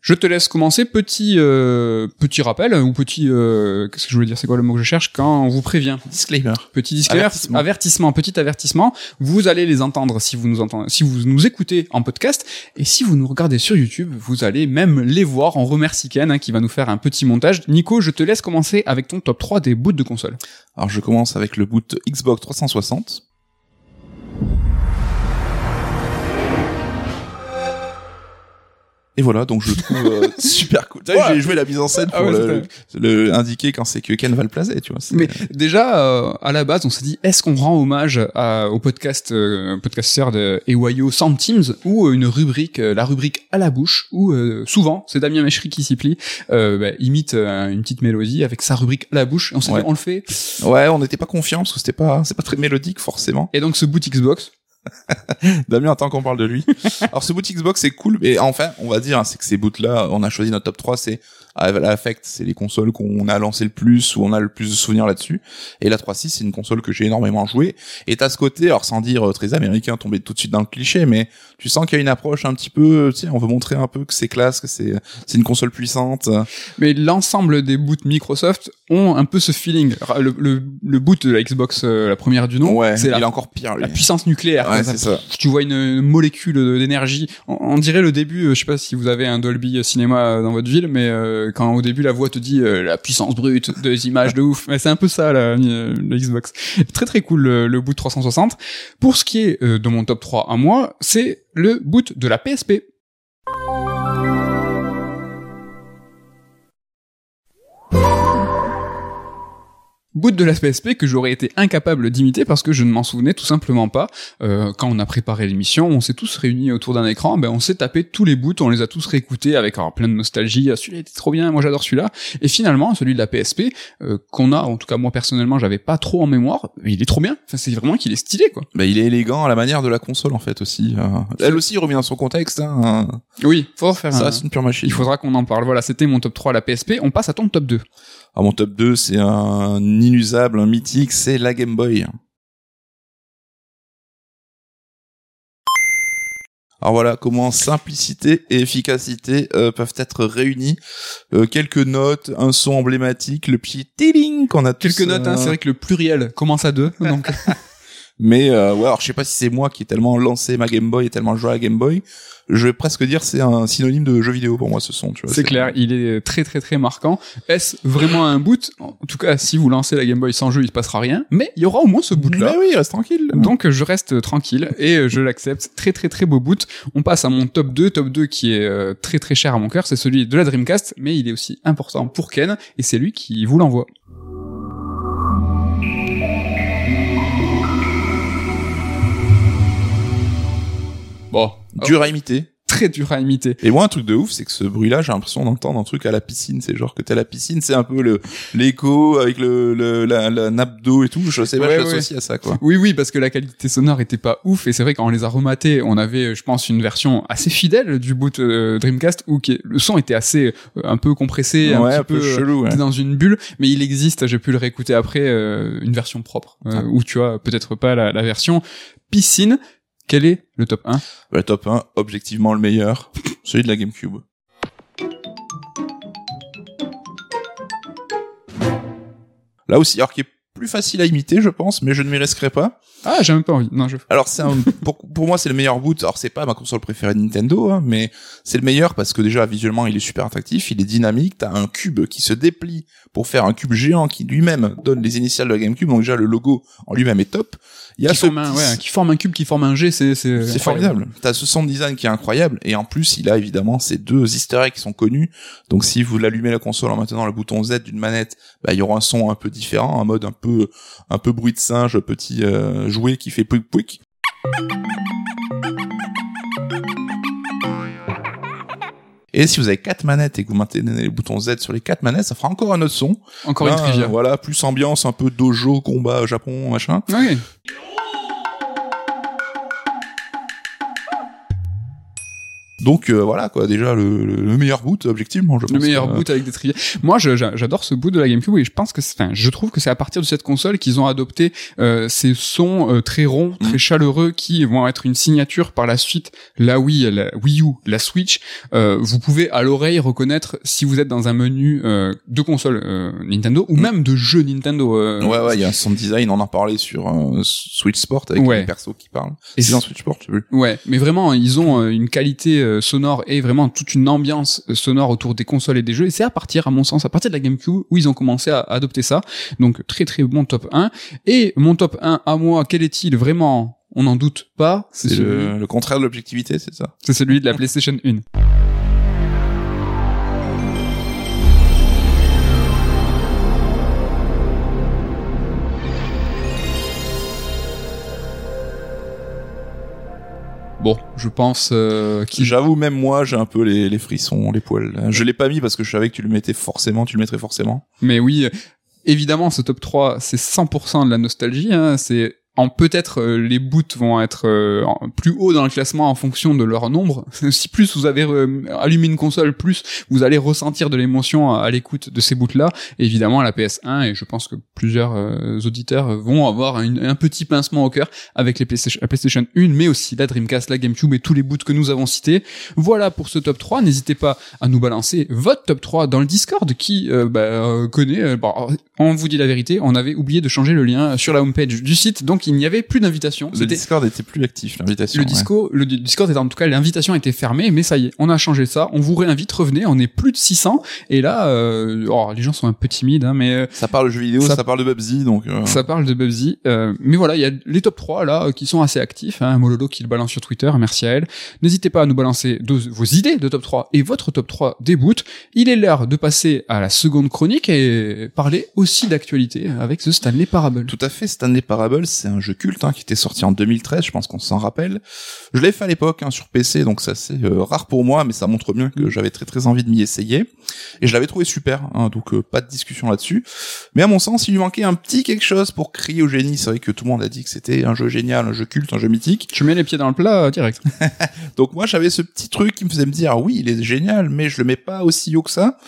Je te laisse commencer. Petit euh, petit rappel ou petit euh, qu'est-ce que je voulais dire? C'est quoi le mot que je cherche? Quand on vous prévient Disclaimer. Petit disclaimer, Avertissement. avertissement. petit avertissement. Vous allez les entendre si vous nous entendez, si vous nous écoutez en podcast, et si vous nous regardez sur YouTube, vous allez même les voir. On remercie Ken hein, qui va nous faire un petit montage. Nico, je te laisse commencer avec ton top 3 des boots de console. Alors je commence avec le boot Xbox 360. Et voilà, donc je le trouve euh, <laughs> super cool. Ouais. J'ai joué la mise en scène Ah pour ouais, le, le indiquer quand c'est que Ken va le placer, tu vois. Mais déjà, euh, à la base, on s'est dit, est-ce qu'on rend hommage à- au podcast, euh, podcasteur de EYO Sound Teams ou euh, une rubrique, euh, la rubrique à la bouche, où euh, souvent, c'est Damien Mechery qui s'y plie, euh, bah, imite euh, une petite mélodie avec sa rubrique à la bouche. Et on s'est Ouais. dit, on le fait. Ouais, on n'était pas confiant parce que c'était pas, c'est pas très mélodique forcément. Et donc, ce boot Xbox, <laughs> Damien attend qu'on parle de lui. Alors ce boot Xbox c'est cool, mais enfin on va dire hein, c'est que ces boots là, on a choisi notre top 3, c'est à l'affect, c'est les consoles qu'on a lancé le plus où on a le plus de souvenirs là-dessus. Et la 3.6 c'est une console que j'ai énormément joué. Et t'as ce côté, alors sans dire euh, très américain, tomber tout de suite dans le cliché, mais tu sens qu'il y a une approche un petit peu, tu sais, on veut montrer un peu que c'est classe, que c'est c'est une console puissante. mais l'ensemble des boots Microsoft ont un peu ce feeling. Le, le, le boot de la Xbox, euh, la première du nom, ouais, c'est il la, est encore pire. Lui. la puissance nucléaire. Ouais, c'est ça. tu vois une, molécule d'énergie. On, on dirait le début, euh, je sais pas si vous avez un Dolby cinéma euh, dans votre ville, mais euh, quand au début la voix te dit euh, la puissance brute des images de ouf, mais c'est un peu ça la, euh, la Xbox. Très très cool le, le boot 360. Pour ce qui est euh, de mon top 3 à moi, c'est le boot de la PSP. Bout de la PSP que j'aurais été incapable d'imiter parce que je ne m'en souvenais tout simplement pas. Euh, quand on a préparé l'émission, on s'est tous réunis autour d'un écran, ben on s'est tapé tous les bouts, on les a tous réécoutés avec alors, plein de nostalgie. Ah, celui-là était trop bien, moi j'adore celui-là. Et finalement, celui de la PSP euh, qu'on a, en tout cas moi personnellement, j'avais pas trop en mémoire. Il est trop bien. Enfin, c'est vraiment qu'il est stylé quoi. Bah, il est élégant à la manière de la console en fait aussi. euh. Elle aussi remet dans son contexte. Hein. Oui, faudra faire Ça un. c'est une pure machine. Il faudra qu'on en parle. Voilà, c'était mon top 3 à la PSP. On passe à ton top 2. Alors Ah, mon top 2, c'est un inusable, un mythique, c'est la Game Boy. Alors voilà comment simplicité et efficacité euh, peuvent être réunies. Euh, quelques notes, un son emblématique, le petit tiling qu'on a tous, Quelques notes, hein, euh, c'est vrai que le pluriel commence à deux. Donc <laughs> Mais ouais, alors je sais pas si c'est moi qui ai tellement lancé ma Game Boy et tellement joué à la Game Boy. Je vais presque dire c'est un synonyme de jeu vidéo pour moi ce son. C'est clair, il est très très très marquant. Est-ce vraiment un boot? En tout cas, si vous lancez la Game Boy sans jeu, il se passera rien. Mais il y aura au moins ce boot là. Mais oui, reste tranquille. Donc je reste tranquille et je l'accepte. Très très très beau boot. On passe à mon top 2, top 2 qui est euh, très très cher à mon cœur, c'est celui de la Dreamcast, mais il est aussi important pour Ken et c'est lui qui vous l'envoie. Bon, Dur à imiter. très dur à imiter. Et moi, un truc de ouf, c'est que ce bruit-là, j'ai l'impression d'entendre un truc à la piscine. C'est genre que t'es à la piscine, c'est un peu le l'écho avec le, le la, la nappe d'eau et tout. Je sais pas, Ouais, je ouais. l'associe à ça, quoi. Oui, oui, parce que la qualité sonore était pas ouf, et c'est vrai quand on les a rematés, on avait, je pense, une version assez fidèle du boot euh, Dreamcast où qui- le son était assez euh, un peu compressé, un petit un peu peu euh, chelou. Dans une bulle, mais il existe, j'ai pu le réécouter après, euh, une version propre, euh, Ah. où tu as peut-être pas la, la version piscine. Quel est le top 1 Le top 1, objectivement le meilleur, celui de la GameCube. Là aussi, alors qui est plus facile à imiter, je pense, mais je ne m'y risquerai pas. Ah, j'ai même pas envie. Non, je. Alors c'est un, <laughs> pour, pour moi c'est le meilleur boot. Alors c'est pas ma console préférée de Nintendo, hein, mais c'est le meilleur parce que déjà visuellement il est super attractif, il est dynamique. T'as un cube qui se déplie pour faire un cube géant qui lui-même donne les initiales de la GameCube. Donc déjà le logo en lui-même est top. Il y a Qui ce forme, un, ouais, qui forme un cube, qui forme un G, c'est c'est c'est formidable. T'as ce sound design qui est incroyable et en plus il a évidemment ces deux Easter eggs qui sont connus. Donc si vous l'allumez la console en maintenant le bouton Z d'une manette, bah, il y aura un son un peu différent, un mode un peu un peu bruit de singe, petit euh, jouet qui fait pouic pouic. Et si vous avez quatre manettes et que vous maintenez les boutons Z sur les quatre manettes, ça fera encore un autre son. Encore Là, une trivia. euh, voilà, plus ambiance, un peu dojo, combat, Japon, machin. Donc euh, voilà quoi, déjà le, le- le meilleur boot objectivement, je pense. Le meilleur que- boot avec des trivia. Moi, j'adore ce boot de la GameCube et je pense que, enfin, je trouve que c'est à partir de cette console qu'ils ont adopté euh, ces sons euh, très ronds, très Mm. chaleureux, qui vont être une signature par la suite. La Wii, la Wii U, la Switch. euh, vous pouvez à l'oreille reconnaître si vous êtes dans un menu euh, de console euh, Nintendo ou Mm. même de jeu Nintendo. euh, Ouais ouais, il y a un sound design, on en parlait sur euh, Switch Sport avec Ouais. les persos qui parlent. Et C'est dans Switch Sport, sais plus. Ouais, mais vraiment, ils ont euh, une qualité euh, sonore et vraiment toute une ambiance euh, sonore autour des consoles et des jeux. Et c'est à partir, à mon sens, à partir de la GameCube où ils ont commencé à adopter ça. Donc très très bon top 1. Et mon top 1 à moi, quel est-il vraiment? On n'en doute pas. C'est le, le contraire de l'objectivité, c'est ça? c'est celui de la PlayStation 1. Bon, je pense euh, qu'il J'avoue, même moi, j'ai un peu les, les frissons, les poils. Je l'ai pas mis parce que je savais que tu le mettais forcément, tu le mettrais forcément. Mais oui, euh, évidemment, ce top 3, c'est 100% de la nostalgie. Hein, c'est en peut-être euh, les boots vont être euh, plus haut dans le classement en fonction de leur nombre. <laughs> Si plus vous avez euh, allumé une console, plus vous allez ressentir de l'émotion à, l'écoute de ces boots-là. Évidemment, la PS1 et je pense que plusieurs auditeurs vont avoir un, petit pincement au cœur avec les PlayStation, la PlayStation 1, mais aussi la Dreamcast, la GameCube et tous les boots que nous avons cités. Voilà pour ce top 3. N'hésitez pas à nous balancer votre top 3 dans le Discord qui bah, connaît. on vous dit la vérité, on avait oublié de changer le lien sur la homepage du site, il n'y avait plus d'invitation. Le Discord était plus actif, l'invitation. le ouais. disco, le di- Discord était en tout cas l'invitation était fermée, mais ça y est, on a changé ça. On vous réinvite, revenez. On est plus de 600 et là, euh, oh, les gens sont un peu timides, hein, mais euh, Ça parle de jeux vidéo, Ça- ça, parle de Bubsy, donc. euh, ça parle de Bubsy. Euh, mais voilà, il y a les top 3 là euh, qui sont assez actifs. Hein, Mololo qui le balance sur Twitter, merci à elle. N'hésitez pas à nous balancer de- vos idées de top 3 et votre top 3 des boots. Il est l'heure de passer à la seconde chronique et parler aussi d'actualité avec The Stanley Parable. Tout à fait, Stanley Parable, c'est un jeu culte hein, qui était sorti en 2013, je pense qu'on s'en rappelle. Je l'ai fait à l'époque hein, sur PC, donc ça c'est euh, rare pour moi, mais ça montre bien que j'avais très très envie de m'y essayer. Et je l'avais trouvé super, hein, donc euh, pas de discussion là-dessus. Mais à mon sens, il lui manquait un petit quelque chose pour crier au génie. C'est vrai que tout le monde a dit que c'était un jeu génial, un jeu culte, un jeu mythique. Tu mets les pieds dans le plat euh, direct. <laughs> Donc moi j'avais ce petit truc qui me faisait me dire ah oui il est génial mais je le mets pas aussi haut que ça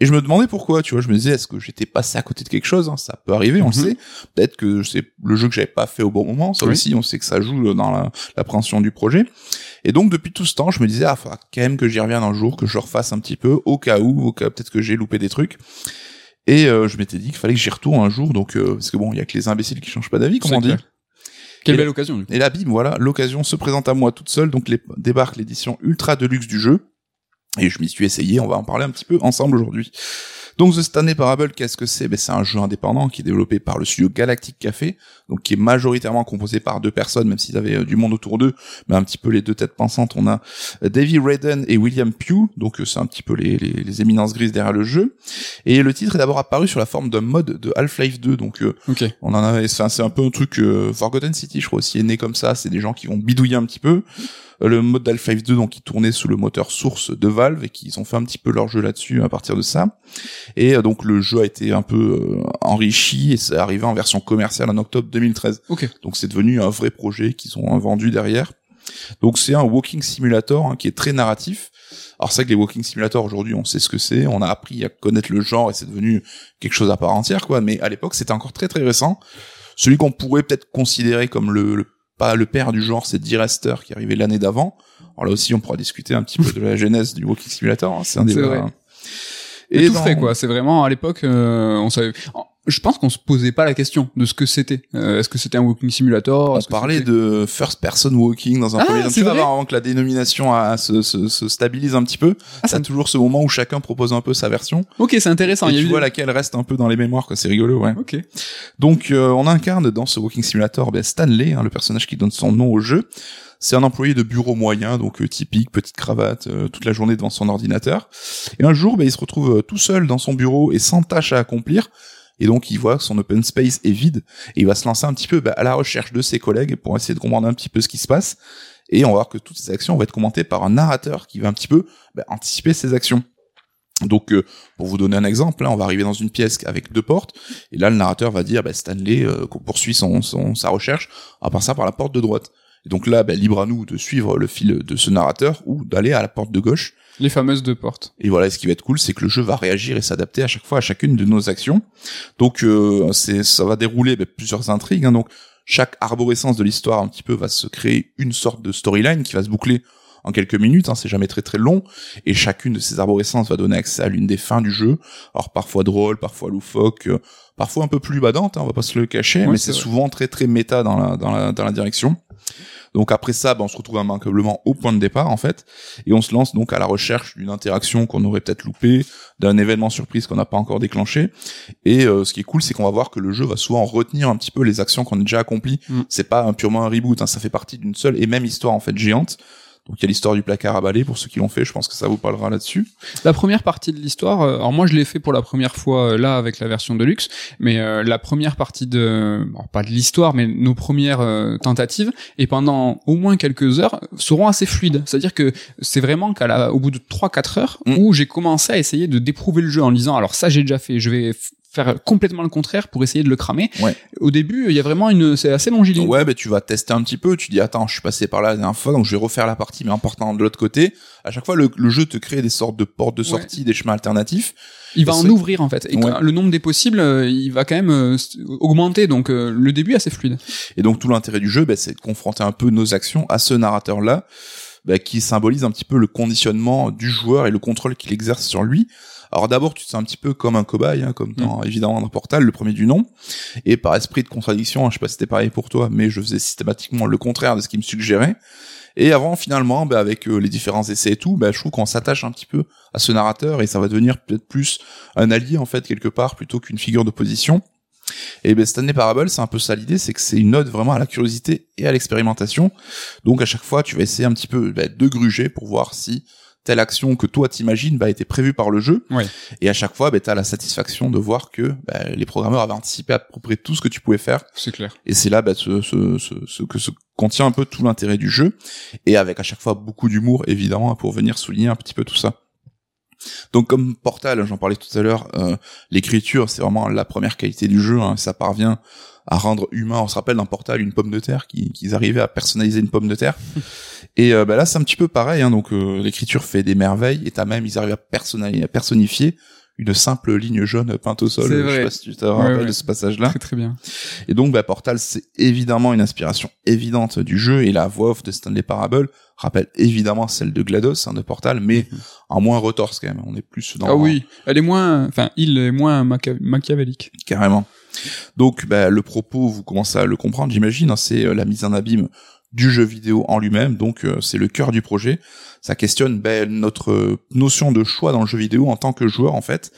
et je me demandais pourquoi tu vois je me disais est-ce que j'étais passé à côté de quelque chose hein, ça peut arriver on le Mhm. sait peut-être que c'est le jeu que j'avais pas fait au bon moment ça Oui. aussi on sait que ça joue dans la- l'appréhension du projet et donc depuis tout ce temps je me disais ah faut quand même que j'y revienne un jour que je refasse un petit peu au cas où au cas peut-être que j'ai loupé des trucs et euh, je m'étais dit qu'il fallait que j'y retourne un jour donc euh, parce que bon il y a que les imbéciles qui changent pas d'avis comme on dit. Quelle Et- belle occasion. du coup. et là, bim, voilà, l'occasion se présente à moi toute seule, donc les, débarque l'édition ultra deluxe du jeu. Et je m'y suis essayé, on va en parler un petit peu ensemble aujourd'hui. Donc The Stanley Parable, qu'est-ce que c'est? Ben, C'est un jeu indépendant qui est développé par le studio Galactic Café, donc qui est majoritairement composé par deux personnes, même s'ils avaient euh, du monde autour d'eux, mais un petit peu les deux têtes pensantes. On a euh, Davy Redden et William Pugh, donc euh, c'est un petit peu les, les, les éminences grises derrière le jeu. Et le titre est d'abord apparu sur la forme d'un mode de Half-Life 2, donc euh, Ok. on en avait, c'est un peu un truc, euh, Forgotten City, je crois aussi, est né comme ça, c'est des gens qui vont bidouiller un petit peu. Euh, le mode d'Half-Life 2 donc qui tournait sous le moteur source de Valve et qu'ils ont fait un petit peu leur jeu là-dessus à partir de ça. Et euh, donc le jeu a été un peu euh, enrichi et c'est arrivé en version commerciale en octobre 2013. Ok. Donc c'est devenu un vrai projet qu'ils ont vendu derrière. Donc c'est un walking simulator hein, qui est très narratif. Alors c'est vrai que les walking simulators aujourd'hui, on sait ce que c'est, on a appris à connaître le genre et c'est devenu quelque chose à part entière, quoi. Mais à l'époque, c'était encore très très récent. Celui qu'on pourrait peut-être considérer comme le, le pas le père du genre, c'est D-Raster qui est arrivé l'année d'avant. Alors là aussi, on pourra discuter un petit peu de la <laughs> genèse du walking simulator. hein, c'est un débat. vrai. Et tout dans- frais quoi. C'est vraiment à l'époque, euh, on savait. Je pense qu'on se posait pas la question de ce que c'était. Euh, Est-ce que c'était un walking simulator? On parlait de first person walking dans un Ah, premier temps. Tu vas voir avant que la dénomination a- se, se, se stabilise un petit peu. Ah, ça ça- toujours ce moment où chacun propose un peu sa version. Ok, c'est intéressant. et Il y a tu vois des- laquelle reste un peu dans les mémoires, quoi. C'est rigolo, ouais. Ok. Donc, euh, on incarne dans ce Walking Simulator ben, Stanley, hein, le personnage qui donne son nom au jeu. C'est un employé de bureau moyen, donc euh, typique, petite cravate, euh, toute la journée devant son ordinateur. Et un jour, ben, il se retrouve euh, tout seul dans son bureau et sans tâche à accomplir. Et donc, il voit que son open space est vide. Et il va se lancer un petit peu ben, à la recherche de ses collègues pour essayer de comprendre un petit peu ce qui se passe. Et on va voir que toutes ces actions vont être commentées par un narrateur qui va un petit peu ben, anticiper ses actions. Donc, euh, pour vous donner un exemple, là, on va arriver dans une pièce avec deux portes, et là, le narrateur va dire, bah, Stanley euh, poursuit sa recherche en passant par la porte de droite. Et donc là, bah, libre à nous de suivre le fil de ce narrateur ou d'aller à la porte de gauche. Les fameuses deux portes. Et voilà, ce qui va être cool, c'est que le jeu va réagir et s'adapter à chaque fois à chacune de nos actions. Donc, euh, c'est, ça va dérouler bah, plusieurs intrigues. hein. donc, chaque arborescence de l'histoire un petit peu va se créer une sorte de storyline qui va se boucler en quelques minutes, hein, c'est jamais très très long, et chacune de ces arborescences va donner accès à l'une des fins du jeu, alors parfois drôle, parfois loufoque, euh, parfois un peu plus badante, hein, on va pas se le cacher, Ouais, mais c'est souvent très très méta dans la, dans la, dans la direction. Donc après ça, bah, on se retrouve immanquablement au point de départ en fait, et on se lance donc à la recherche d'une interaction qu'on aurait peut-être loupée, d'un événement surprise qu'on n'a pas encore déclenché. Et euh, ce qui est cool, c'est qu'on va voir que le jeu va souvent retenir un petit peu les actions qu'on a déjà accomplies. Mm. C'est pas un, purement un reboot, hein, ça fait partie d'une seule et même histoire en fait géante. Donc il y a l'histoire du placard à balai pour ceux qui l'ont fait, je pense que ça vous parlera là-dessus. La première partie de l'histoire, euh, alors moi je l'ai fait pour la première fois euh, là avec la version Deluxe, mais euh, la première partie de, pas de l'histoire, mais nos premières euh, tentatives, et pendant au moins quelques heures, seront assez fluides. C'est-à-dire que c'est vraiment qu'à la, au bout de 3-4 heures, Mm. où j'ai commencé à essayer de déprouver le jeu en disant, alors ça j'ai déjà fait, je vais faire complètement le contraire pour essayer de le cramer. Ouais. Au début, il y a vraiment une, c'est assez longiligne. Ouais, bah tu vas tester un petit peu, tu dis attends, je suis passé par là la dernière fois, donc je vais refaire la partie mais en partant de l'autre côté. À chaque fois, le, le jeu te crée des sortes de portes de sortie, des chemins alternatifs. Il va en ouvrir en fait. Et Ouais. le nombre des possibles, euh, il va quand même euh, augmenter. Donc euh, le début est assez fluide. Et donc tout l'intérêt du jeu, bah, c'est de confronter un peu nos actions à ce narrateur-là, bah, qui symbolise un petit peu le conditionnement du joueur et le contrôle qu'il exerce sur lui. Alors d'abord, tu te sens un petit peu comme un cobaye, hein, comme dans évidemment dans Portal, le premier du nom. Et par esprit de contradiction, hein, je sais pas si c'était pareil pour toi, mais je faisais systématiquement le contraire de ce qu'il me suggérait. Et avant, finalement, bah, avec euh, les différents essais et tout, bah, je trouve qu'on s'attache un petit peu à ce narrateur et ça va devenir peut-être plus un allié en fait quelque part plutôt qu'une figure d'opposition. Et ben Stanley Parable, c'est un peu ça l'idée, c'est que c'est une ode vraiment à la curiosité et à l'expérimentation. Donc à chaque fois, tu vas essayer un petit peu bah, de gruger pour voir si telle action que toi t'imagines bah, été prévue par le jeu. Et à chaque fois, bah, tu as la satisfaction de voir que bah, les programmeurs avaient anticipé à peu près tout ce que tu pouvais faire. C'est clair. Et c'est là bah, ce, ce, ce, ce que se contient un peu tout l'intérêt du jeu. Et avec à chaque fois beaucoup d'humour, évidemment, pour venir souligner un petit peu tout ça. Donc comme Portal, j'en parlais tout à l'heure, euh, l'écriture c'est vraiment la première qualité du jeu. hein, ça parvient à rendre humain. On se rappelle dans Portal une pomme de terre, qui- qu'ils arrivaient à personnaliser une pomme de terre. <laughs> et euh, bah là c'est un petit peu pareil. Hein, donc euh, l'écriture fait des merveilles et t'as même ils arrivent à, personnaliser, à personnifier une simple ligne jaune peinte au sol. Je sais pas si tu te rappelles ouais. de ce passage-là. Très très bien. Et donc, bah, Portal, c'est évidemment une inspiration évidente du jeu, et la voix off de Stanley Parable rappelle évidemment celle de GLaDOS, hein, de Portal, mais en moins retorse quand même. On est plus dans Ah oui, elle est moins, enfin il est moins macha- machiavélique. carrément. Donc, bah, le propos, vous commencez à le comprendre, j'imagine, hein, c'est euh, la mise en abîme du jeu vidéo en lui-même, donc euh, c'est le cœur du projet. Ça questionne bah, notre euh, notion de choix dans le jeu vidéo en tant que joueur, en fait,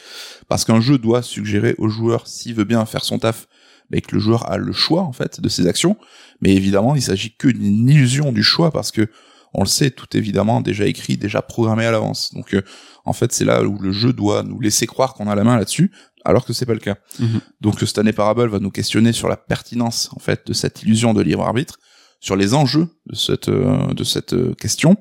parce qu'un jeu doit suggérer au joueur, s'il veut bien faire son taf, bah, que le joueur a le choix, en fait, de ses actions. Mais évidemment, il s'agit que d'une illusion du choix, parce que on le sait, tout évidemment déjà écrit, déjà programmé à l'avance. Donc, euh, en fait, c'est là où le jeu doit nous laisser croire qu'on a la main là-dessus, alors que c'est pas le cas. Mhm. Donc, Stanley Parable va nous questionner sur la pertinence, en fait, de cette illusion de libre arbitre, sur les enjeux de cette euh, de cette euh, question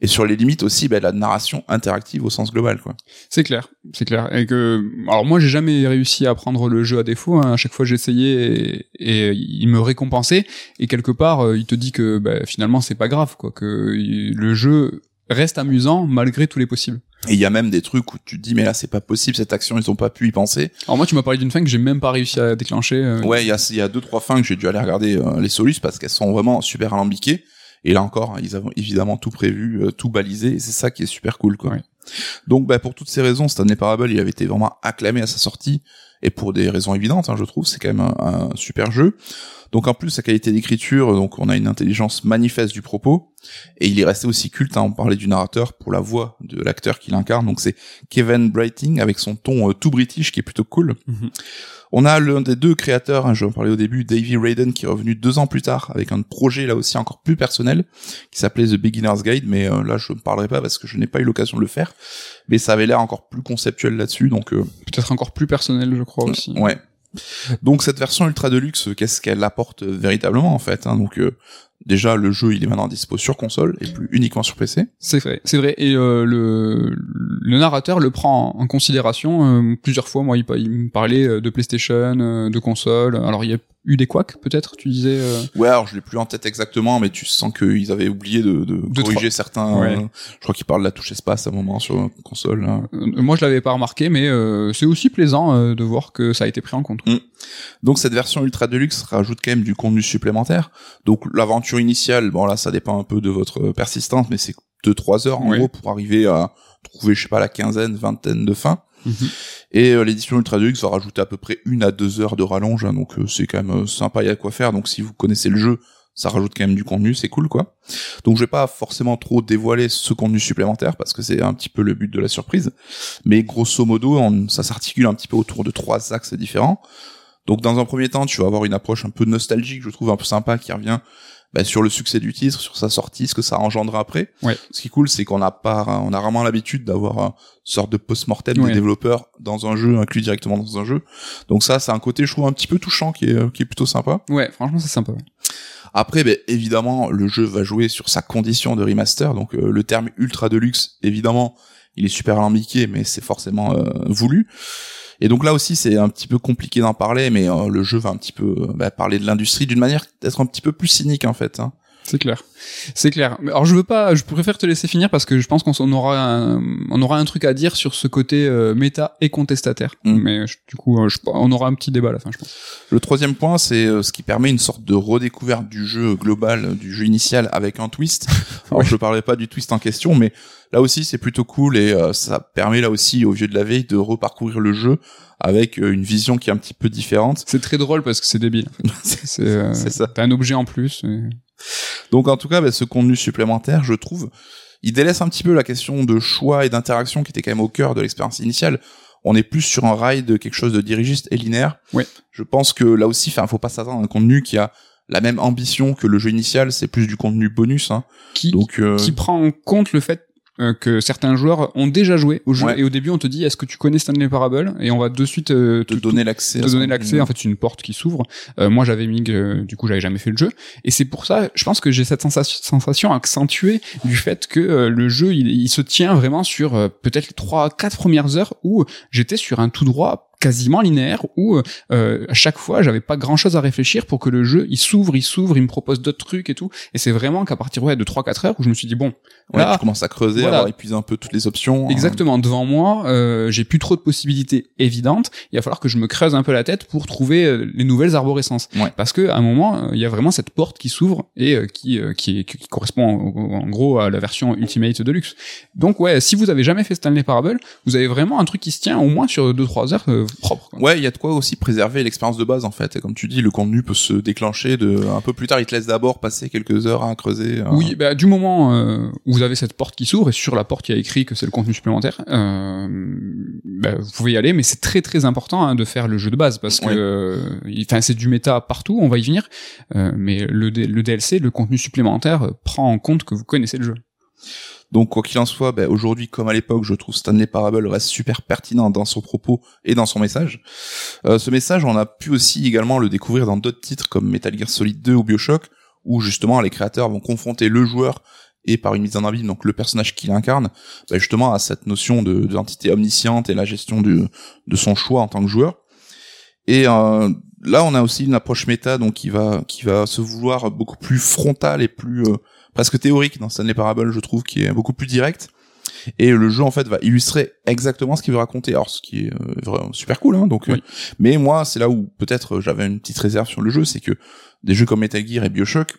et sur les limites aussi bah, de la narration interactive au sens global quoi. C'est clair, c'est clair. Et que alors moi j'ai jamais réussi à prendre le jeu à défaut. Hein. À chaque fois j'essayais et, et il me récompensait et quelque part euh, il te dit que bah, finalement c'est pas grave quoi, que le jeu reste amusant malgré tous les possibles. Et il y a même des trucs où tu te dis mais là c'est pas possible cette action ils ont pas pu y penser. Alors moi tu m'as parlé d'une fin que j'ai même pas réussi à déclencher. euh. Ouais, il y a il y a deux trois fins que j'ai dû aller regarder euh, les solus parce qu'elles sont vraiment super alambiquées. Et là encore, ils ont évidemment tout prévu, euh, tout balisé, et c'est ça qui est super cool, quoi. Ouais. Donc, bah, pour toutes ces raisons, Stanley Parable, il avait été vraiment acclamé à sa sortie, et pour des raisons évidentes, hein, je trouve, c'est quand même un, un super jeu. Donc, en plus, sa qualité d'écriture, donc, on a une intelligence manifeste du propos, et il est resté aussi culte, hein, on parlait du narrateur pour la voix de l'acteur qu'il incarne, donc c'est Kevin Brighting, avec son ton euh, tout british, qui est plutôt cool. Mhm. On a l'un des deux créateurs, hein, je en parlais au début, Davey Raiden, qui est revenu deux ans plus tard avec un projet là aussi encore plus personnel, qui s'appelait The Beginner's Guide, mais euh, là je ne parlerai pas parce que je n'ai pas eu l'occasion de le faire, mais ça avait l'air encore plus conceptuel là-dessus, donc euh, Peut-être encore plus personnel je crois aussi. ouais. Donc cette version ultra deluxe, qu'est-ce qu'elle apporte véritablement en fait hein? Donc euh, déjà le jeu il est maintenant dispo sur console et plus uniquement sur PC. C'est vrai, c'est vrai. Et euh, le, le narrateur le prend en considération euh, plusieurs fois. Moi, il, il me parlait euh, de PlayStation, euh, de console. Alors, il y a eu des couacs, peut-être, tu disais. euh, Ouais, alors je l'ai plus en tête exactement, mais tu sens qu'ils avaient oublié de, de corriger certains. Ouais. euh, je crois qu'ils parlent de la touche espace à un moment sur la console. hein. euh, moi, je l'avais pas remarqué, mais euh, c'est aussi plaisant euh, de voir que ça a été pris en compte. Donc cette version ultra deluxe rajoute quand même du contenu supplémentaire. Donc l'aventure initiale, bon là ça dépend un peu de votre persistance, mais c'est 2-3 heures en gros pour arriver à trouver je sais pas la quinzaine, vingtaine de fins. Mhm. Et euh, l'édition ultra deluxe va rajouter à peu près une à deux heures de rallonge, hein, donc euh, c'est quand même euh, sympa, il y a quoi faire. Donc si vous connaissez le jeu, ça rajoute quand même du contenu, c'est cool quoi. Donc je vais pas forcément trop dévoiler ce contenu supplémentaire parce que c'est un petit peu le but de la surprise. Mais grosso modo, on- ça s'articule un petit peu autour de trois axes différents. Donc dans un premier temps, tu vas avoir une approche un peu nostalgique, je trouve un peu sympa, qui revient bah, sur le succès du titre, sur sa sortie, ce que ça engendre après. Ouais. Ce qui est cool, c'est qu'on a pas, on a vraiment l'habitude d'avoir une sorte de post-mortem Ouais. des développeurs dans un jeu, inclus directement dans un jeu. Donc ça, c'est un côté, je trouve, un petit peu touchant, qui est, euh, qui est plutôt sympa. Ouais, franchement, c'est sympa. Après, ben, évidemment, le jeu va jouer sur sa condition de remaster. Donc euh, le terme ultra deluxe, évidemment, il est super alambiqué, mais c'est forcément euh, voulu. Et donc là aussi, c'est un petit peu compliqué d'en parler, mais euh, le jeu va un petit peu euh, bah, parler de l'industrie d'une manière d'être un petit peu plus cynique en fait. hein. C'est clair. C'est clair. Alors je veux pas, je préfère te laisser finir parce que je pense qu'on aura un, on aura un truc à dire sur ce côté euh, méta et contestataire. Mm. Mais je- du coup, je- on aura un petit débat à la fin, je pense. Le troisième point, c'est ce qui permet une sorte de redécouverte du jeu global, du jeu initial avec un twist. Alors Ouais. je ne parlerai pas du twist en question, mais là aussi c'est plutôt cool et euh, ça permet là aussi aux vieux de la veille de reparcourir le jeu avec euh, une vision qui est un petit peu différente. C'est très drôle parce que c'est débile. <laughs> C'est euh, C'est ça. T'as un objet en plus. et- Donc en tout cas, bah, ce contenu supplémentaire, je trouve, il délaisse un petit peu la question de choix et d'interaction qui était quand même au cœur de l'expérience initiale. On est plus sur un rail de quelque chose de dirigiste et linéaire. Ouais. Je pense que là aussi, enfin, faut pas s'attendre à un contenu qui a la même ambition que le jeu initial. C'est plus du contenu bonus. Hein. Qui, Donc euh, qui prend en compte le fait euh, que certains joueurs ont déjà joué au jeu. Ouais. et au début on te dit est-ce que tu connais Stanley Parable? Et on va de suite euh, te te, donner l'accès. te donner l'accès. en fait c'est une porte qui s'ouvre. Euh, moi j'avais mis que du coup j'avais jamais fait le jeu. Et c'est pour ça je pense que j'ai cette sensation, sensation accentuée du fait que euh, le jeu il, il se tient vraiment sur euh, peut-être les trois quatre premières heures où j'étais sur un tout droit quasiment linéaire où euh, à chaque fois j'avais pas grand chose à réfléchir pour que le jeu il s'ouvre il s'ouvre il me propose d'autres trucs et tout et c'est vraiment qu'à partir ouais, de 3 4 heures où je me suis dit bon Ouais, là tu commences à creuser, voilà. à épuisé un peu toutes les options. hein. Exactement, devant moi, euh, j'ai plus trop de possibilités évidentes. Il va falloir que je me creuse un peu la tête pour trouver euh, les nouvelles arborescences. Ouais. Parce que à un moment, euh, il y a vraiment cette porte qui s'ouvre et euh, qui, euh, qui, qui correspond en, en gros à la version Ultimate Deluxe. Donc ouais, si vous avez jamais fait Stanley Parable, vous avez vraiment un truc qui se tient au moins sur 2-3 heures euh, propre. quoi. Ouais, il y a de quoi aussi préserver l'expérience de base en fait. Et comme tu dis, le contenu peut se déclencher de un peu plus tard. Il te laisse d'abord passer quelques heures à creuser. euh, Oui, bah, du moment euh, où vous avez cette porte qui s'ouvre et sur la porte il y a écrit que c'est le contenu supplémentaire, euh, bah, vous pouvez y aller, mais c'est très très important hein, de faire le jeu de base parce que, Ouais. euh, enfin, c'est du méta partout, on va y venir, mais le, le DLC, le contenu supplémentaire, prend en compte que vous connaissez le jeu. Donc quoi qu'il en soit, ben, aujourd'hui comme à l'époque, je trouve Stanley Parable reste super pertinent dans son propos et dans son message. Euh, ce message, on a pu aussi également le découvrir dans d'autres titres comme Metal Gear Solid 2 ou BioShock, où justement les créateurs vont confronter le joueur et par une mise en abîme, donc le personnage qu'il incarne, bah, justement à cette notion de d'entité omnisciente et la gestion de de son choix en tant que joueur. Et euh, là, on a aussi une approche méta, donc qui va qui va se vouloir beaucoup plus frontale et plus euh, presque théorique dans Stanley Parable, je trouve, qui est beaucoup plus direct. Et le jeu en fait va illustrer exactement ce qu'il veut raconter. Alors ce qui est euh, vraiment super cool, hein, donc. Oui. euh, mais moi, c'est là où peut-être j'avais une petite réserve sur le jeu, c'est que des jeux comme Metal Gear et Bioshock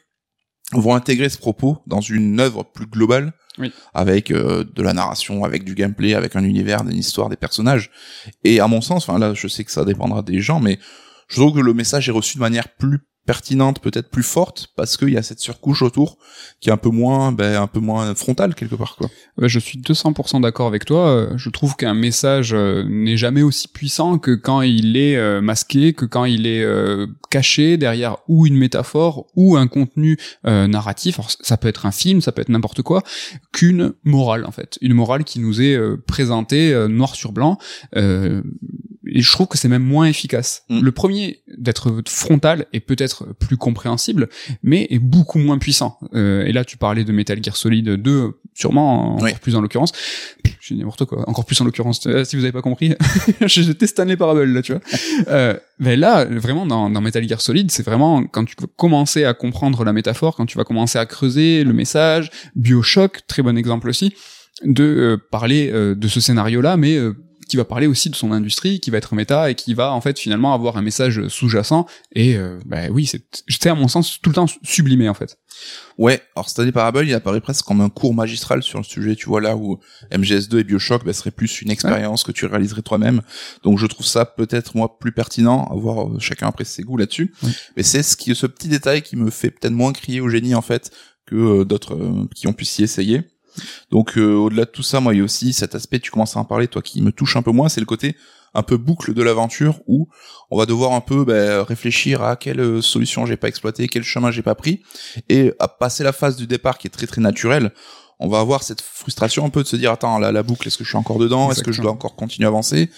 vont intégrer ce propos dans une œuvre plus globale Oui. avec euh, de la narration, avec du gameplay, avec un univers, une histoire, des personnages. Et à mon sens, enfin là, je sais que ça dépendra des gens, mais je trouve que le message est reçu de manière plus pertinente, peut-être plus forte, parce qu'il y a cette surcouche autour qui est un peu moins, ben, un peu moins frontale quelque part, quoi. Je suis 200% d'accord avec toi. Euh, Je trouve qu'un message euh, n'est jamais aussi puissant que quand il est euh, masqué, que quand il est caché derrière ou une métaphore ou un contenu narratif. Ça peut être un film, ça peut être n'importe quoi, qu'une morale en fait, une morale qui nous est présentée noir sur blanc. Euh, et je trouve que c'est même moins efficace. Mm. Le premier d'être frontal est peut-être plus compréhensible, mais est beaucoup moins puissant. Euh, et là, tu parlais de Metal Gear Solid 2, sûrement encore Oui. plus en l'occurrence. Je dis n'importe quoi. Encore plus en l'occurrence. Euh, si vous avez pas compris, <laughs> j'étais Stanley Parable là, tu vois. <laughs> Euh, mais là, vraiment dans, dans Metal Gear Solid, c'est vraiment quand tu vas commencer à comprendre la métaphore, quand tu vas commencer à creuser le message. Bioshock, très bon exemple aussi, de euh, parler euh, de ce scénario-là, mais euh, qui va parler aussi de son industrie, qui va être méta et qui va en fait finalement avoir un message sous-jacent. Et euh, bah oui, c'est à mon sens tout le temps sublimé en fait. Ouais, alors Stanley Parable, il apparaît presque comme un cours magistral sur le sujet, tu vois, là où MGS2 et Bioshock bah, seraient plus une expérience que tu réaliserais toi-même. Donc je trouve ça peut-être, moi, plus pertinent, à voir euh, chacun après ses goûts là-dessus. Mais c'est ce qui, ce petit détail qui me fait peut-être moins crier au génie, en fait, que euh, d'autres euh, qui ont pu s'y essayer. Donc euh, au-delà de tout ça, moi, il y a aussi cet aspect, tu commences à en parler, toi, qui me touche un peu moins, c'est le côté un peu boucle de l'aventure où on va devoir un peu bah, réfléchir à quelle euh, solution j'ai pas exploité, quel chemin j'ai pas pris, et à passer la phase du départ qui est très très naturelle, on va avoir cette frustration un peu de se dire attends la, la boucle est-ce que je suis encore dedans, est-ce que je dois encore continuer à avancer,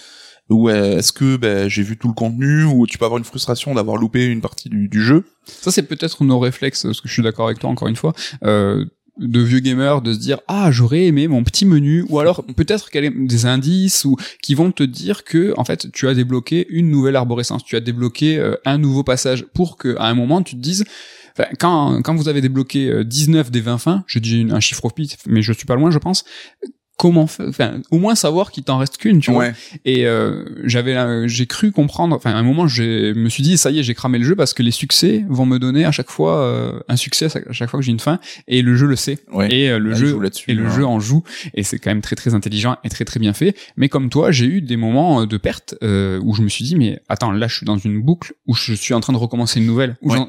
ou euh, est-ce que ben, j'ai vu tout le contenu, ou tu peux avoir une frustration d'avoir loupé une partie du, du jeu? Ça, c'est peut-être nos réflexes, parce que je suis d'accord avec toi encore une fois, euh, de vieux gamers, de se dire ah j'aurais aimé mon petit menu, ou alors <laughs> peut-être qu'il y a des indices ou qui vont te dire que en fait tu as débloqué une nouvelle arborescence, tu as débloqué euh, un nouveau passage pour que à un moment tu te dises quand, quand vous avez débloqué euh, 19 des 20 fins, je dis un chiffre au pif, mais je suis pas loin, je pense. Comment, fa- enfin, au moins savoir qu'il t'en reste qu'une, tu vois. Et euh, j'avais, euh, j'ai cru comprendre. Enfin, à un moment, je me suis dit, ça y est, j'ai cramé le jeu parce que les succès vont me donner à chaque fois euh, un succès à chaque fois que j'ai une fin. Et le jeu le sait. Ouais. Et euh, le Elle jeu et le ouais. jeu en joue. Et c'est quand même très très intelligent et très très bien fait. Mais comme toi, j'ai eu des moments euh, de perte euh, où je me suis dit, mais attends, là, je suis dans une boucle où je suis en train de recommencer une nouvelle. Où Ouais.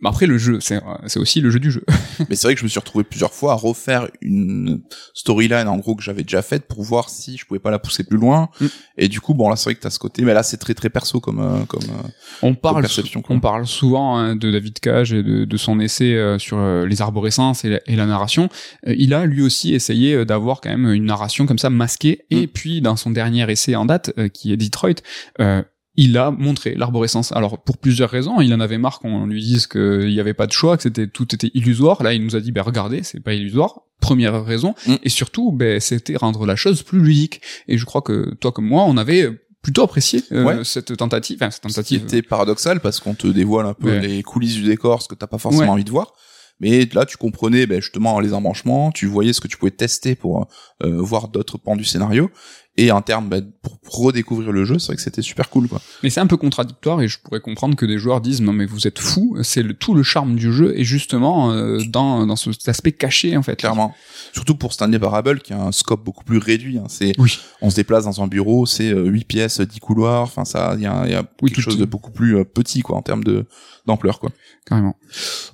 Mais après, le jeu, c'est c'est aussi le jeu du jeu. <laughs> Mais c'est vrai que je me suis retrouvé plusieurs fois à refaire une storyline en gros que j'avais déjà faite pour voir si je pouvais pas la pousser plus loin. Mm. Et du coup, bon là c'est vrai que t'as ce côté, mais là c'est très très perso comme euh, comme. euh, On parle, perception, quoi. on parle souvent hein, de David Cage et de, de son essai euh, sur euh, les arborescences et la, et la narration. Euh, il a lui aussi essayé d'avoir quand même une narration comme ça masquée. Et puis dans son dernier essai en date, qui est Detroit, euh, il a montré l'arborescence. Alors pour plusieurs raisons, il en avait marre qu'on lui dise qu'il n'y avait pas de choix, que c'était tout était illusoire. Là, il nous a dit, ben regardez, c'est pas illusoire. Première raison. Mm. Et surtout, ben c'était rendre la chose plus ludique. Et je crois que toi comme moi, on avait plutôt apprécié euh, Ouais. cette tentative, enfin cette tentative. C'était paradoxal parce qu'on te dévoile un peu Ouais. les coulisses du décor, ce que t'as pas forcément Ouais. envie de voir. Mais là, tu comprenais ben, justement les embranchements, tu voyais ce que tu pouvais tester pour euh, voir d'autres pans du scénario. Et en termes ben, pour redécouvrir le jeu, c'est vrai que c'était super cool, quoi. Mais c'est un peu contradictoire et je pourrais comprendre que des joueurs disent non mais vous êtes fous, c'est le, tout le charme du jeu et justement euh, dans, dans ce, cet aspect caché en fait. Clairement. Surtout pour Stanley Parable, qui a un scope beaucoup plus réduit. Hein. C'est, Oui. on se déplace dans un bureau, c'est euh, 8 pièces, 10 couloirs. Enfin, ça, il y a, y a Oui, quelque chose de beaucoup plus euh, petit, quoi, en termes de d'ampleur, quoi. Carrément.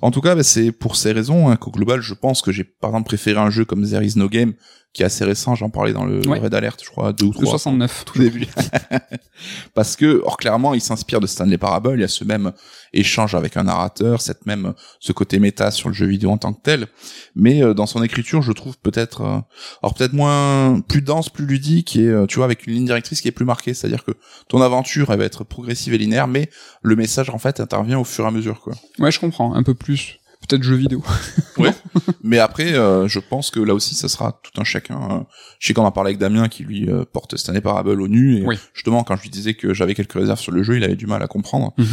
En tout cas, bah, c'est pour ces raisons hein, qu'au global, je pense que j'ai par exemple préféré un jeu comme There Is No Game, qui est assez récent. J'en parlais dans le Ouais. Red Alert, je crois, deux ou Le trois. 69. Tout début. <laughs> Parce que, or clairement, il s'inspire de Stanley Parable. Il y a ce même échange avec un narrateur, cette même ce côté méta sur le jeu vidéo en tant que tel. Mais euh, dans son écriture, je trouve peut-être, euh, alors peut-être moins, plus dense, plus ludique, et euh, tu vois, avec une ligne directrice qui est plus marquée. C'est-à-dire que ton aventure, elle va être progressive et linéaire, mais le message en fait intervient au fur et à mesure, quoi. Ouais, je comprends un peu plus. Peut-être jeux vidéo. Ouais. <laughs> Mais après, euh, je pense que là aussi, ça sera tout un chacun. euh. Je sais qu'on en parlait avec Damien qui lui euh, porte Stanley Parable au nu. Et Oui. justement, quand je lui disais que j'avais quelques réserves sur le jeu, il avait du mal à comprendre. Mhm.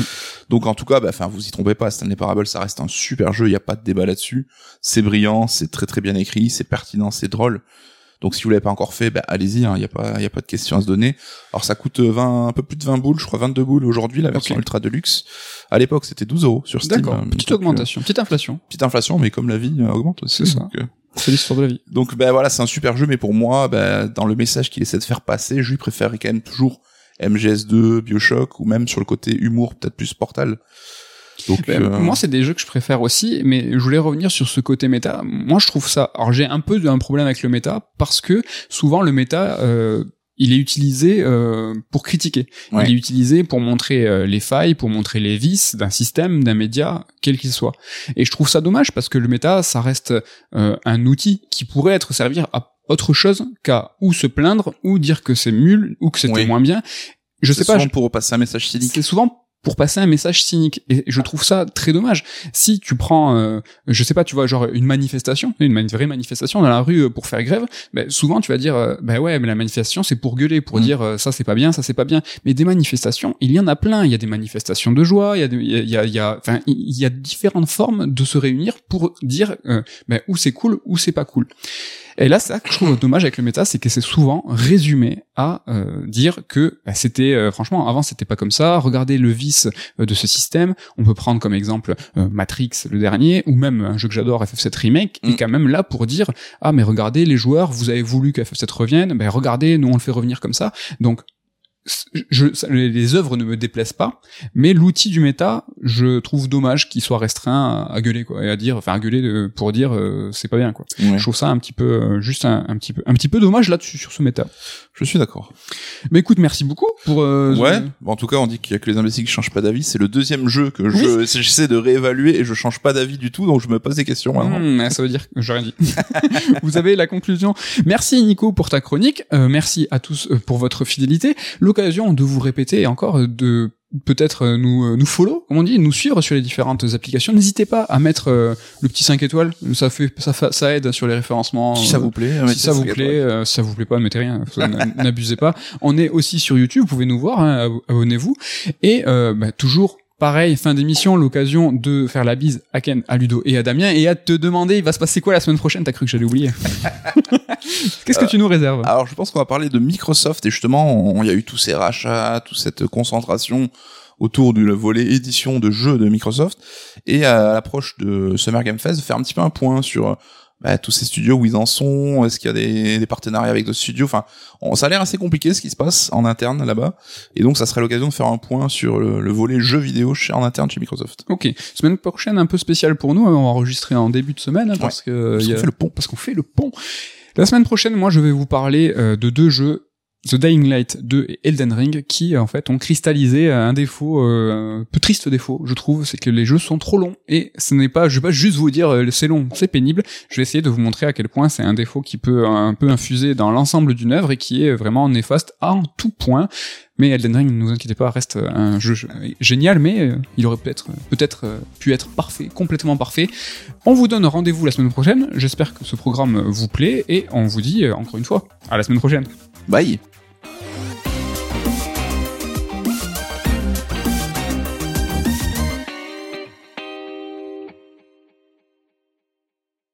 Donc en tout cas, bah, enfin, vous y trompez pas. Stanley Parable, ça reste un super jeu. Il y a pas de débat là-dessus. C'est brillant, c'est très très bien écrit, c'est pertinent, c'est drôle. Donc si vous l'avez pas encore fait, bah, allez-y. Il y a pas, il y a pas de question à se donner. Alors ça coûte 20, un peu plus de 20 boules, je crois 22 boules aujourd'hui la version ultra deluxe. À l'époque, c'était 12 euros sur Steam. D'accord. Euh, Petite donc, euh, augmentation, petite inflation. petite inflation, mais comme la vie euh, augmente aussi. C'est ça. euh, C'est l'histoire de la vie. donc ben voilà, c'est un super jeu, mais pour moi, ben, dans le message qu'il essaie de faire passer, je lui préférerais quand même toujours MGS2, Bioshock, ou même sur le côté humour, peut-être plus Portal. Donc Ben, euh, Moi, c'est des jeux que je préfère aussi, mais je voulais revenir sur ce côté méta. Moi, je trouve ça. Alors, j'ai un peu un problème avec le méta parce que souvent le méta, euh, il est utilisé euh, pour critiquer. Ouais. Il est utilisé pour montrer euh, les failles, pour montrer les vices d'un système, d'un média, quel qu'il soit. Et je trouve ça dommage parce que le méta, ça reste euh, un outil qui pourrait être servir à autre chose qu'à ou se plaindre ou dire que c'est nul ou que c'était Oui. moins bien. Je sais pas. souvent pour passer un message cynique. C'est souvent pour passer un message cynique et je trouve ça très dommage. Si tu prends, euh, je sais pas, tu vois, genre une manifestation, une mani- vraie manifestation dans la rue euh, pour faire grève, ben, souvent tu vas dire, euh, ben ouais, mais la manifestation c'est pour gueuler, pour Mm. dire euh, ça c'est pas bien, ça c'est pas bien. Mais des manifestations, il y en a plein. Il y a des manifestations de joie, il y a, il y a, il y a, enfin, il y a différentes formes de se réunir pour dire ben, où c'est cool, où c'est pas cool. Et là, ça que je trouve dommage avec le méta, c'est que c'est souvent résumé à euh, dire que bah, c'était, euh, franchement, avant c'était pas comme ça. Regardez le vice euh, de ce système. On peut prendre comme exemple euh, Matrix, le dernier, ou même un jeu que j'adore, FF7 Remake, Mm. est quand même là pour dire ah mais regardez les joueurs, vous avez voulu que FF7 revienne, ben regardez, nous on le fait revenir comme ça. Donc je, les, œuvres ne me déplaisent pas, mais l'outil du méta, je trouve dommage qu'il soit restreint à, à gueuler quoi, et à dire, enfin à gueuler pour dire euh, c'est pas bien quoi. Ouais. Je trouve ça un petit peu, euh, juste un, un petit peu, un petit peu dommage là-dessus sur ce méta. Je suis d'accord. Mais écoute, merci beaucoup pour. euh, Ouais. Bon, en tout cas, on dit qu'il y a que les imbéciles qui changent pas d'avis. C'est le deuxième jeu que je <laughs> j'essaie de réévaluer et je change pas d'avis du tout, donc je me pose des questions maintenant. Hmm, ça veut dire que j'ai rien dit. <laughs> Vous avez la conclusion. Merci Nico pour ta chronique. Euh, merci à tous euh, pour votre fidélité. L'occasion de vous répéter et encore de peut-être nous euh, nous follow, comme on dit, nous suivre sur les différentes applications. N'hésitez pas à mettre euh, le petit 5 étoiles. Ça fait ça, ça aide sur les référencements. Si ça Euh, vous plaît, si ça vous plaît, euh, si ça vous plaît pas, mettez rien. <laughs> N'abusez pas. On est aussi sur YouTube. Vous pouvez nous voir. hein, abo- Abonnez-vous. Et euh, bah, toujours pareil, fin d'émission, l'occasion de faire la bise à Ken, à Ludo et à Damien et à te demander, il va se passer quoi la semaine prochaine? T'as cru que j'allais oublier. <laughs> Qu'est-ce que tu nous réserves? Alors, je pense qu'on va parler de Microsoft et justement, on- il y a eu tous ces rachats, toute cette concentration autour du volet édition de jeux de Microsoft et à l'approche de Summer Game Fest, faire un petit peu un point sur bah, tous ces studios où ils en sont, est-ce qu'il y a des, des partenariats avec d'autres studios, enfin, on- ça a l'air assez compliqué ce qui se passe en interne là-bas et donc ça serait l'occasion de faire un point sur le, le volet jeux vidéo chez, en interne chez Microsoft. Ok, semaine prochaine un peu spéciale pour nous, on va enregistrer en début de semaine hein, parce que Parce y qu'on a- fait le pont. parce qu'on fait le pont. La semaine prochaine, moi, je vais vous parler euh, de deux jeux. The Dying Light 2 et Elden Ring qui en fait ont cristallisé un défaut euh, un peu triste défaut je trouve c'est que les jeux sont trop longs. Et ce n'est pas je vais pas juste vous dire euh, c'est long c'est pénible. Je vais essayer de vous montrer à quel point c'est un défaut qui peut un peu infuser dans l'ensemble d'une œuvre et qui est vraiment néfaste en tout point. Mais Elden Ring ne vous inquiétez pas reste un jeu génial mais euh, il aurait peut-être peut-être euh, pu être parfait complètement parfait. On vous donne rendez-vous la semaine prochaine. J'espère que ce programme vous plaît et on vous dit euh, encore une fois à la semaine prochaine Bye.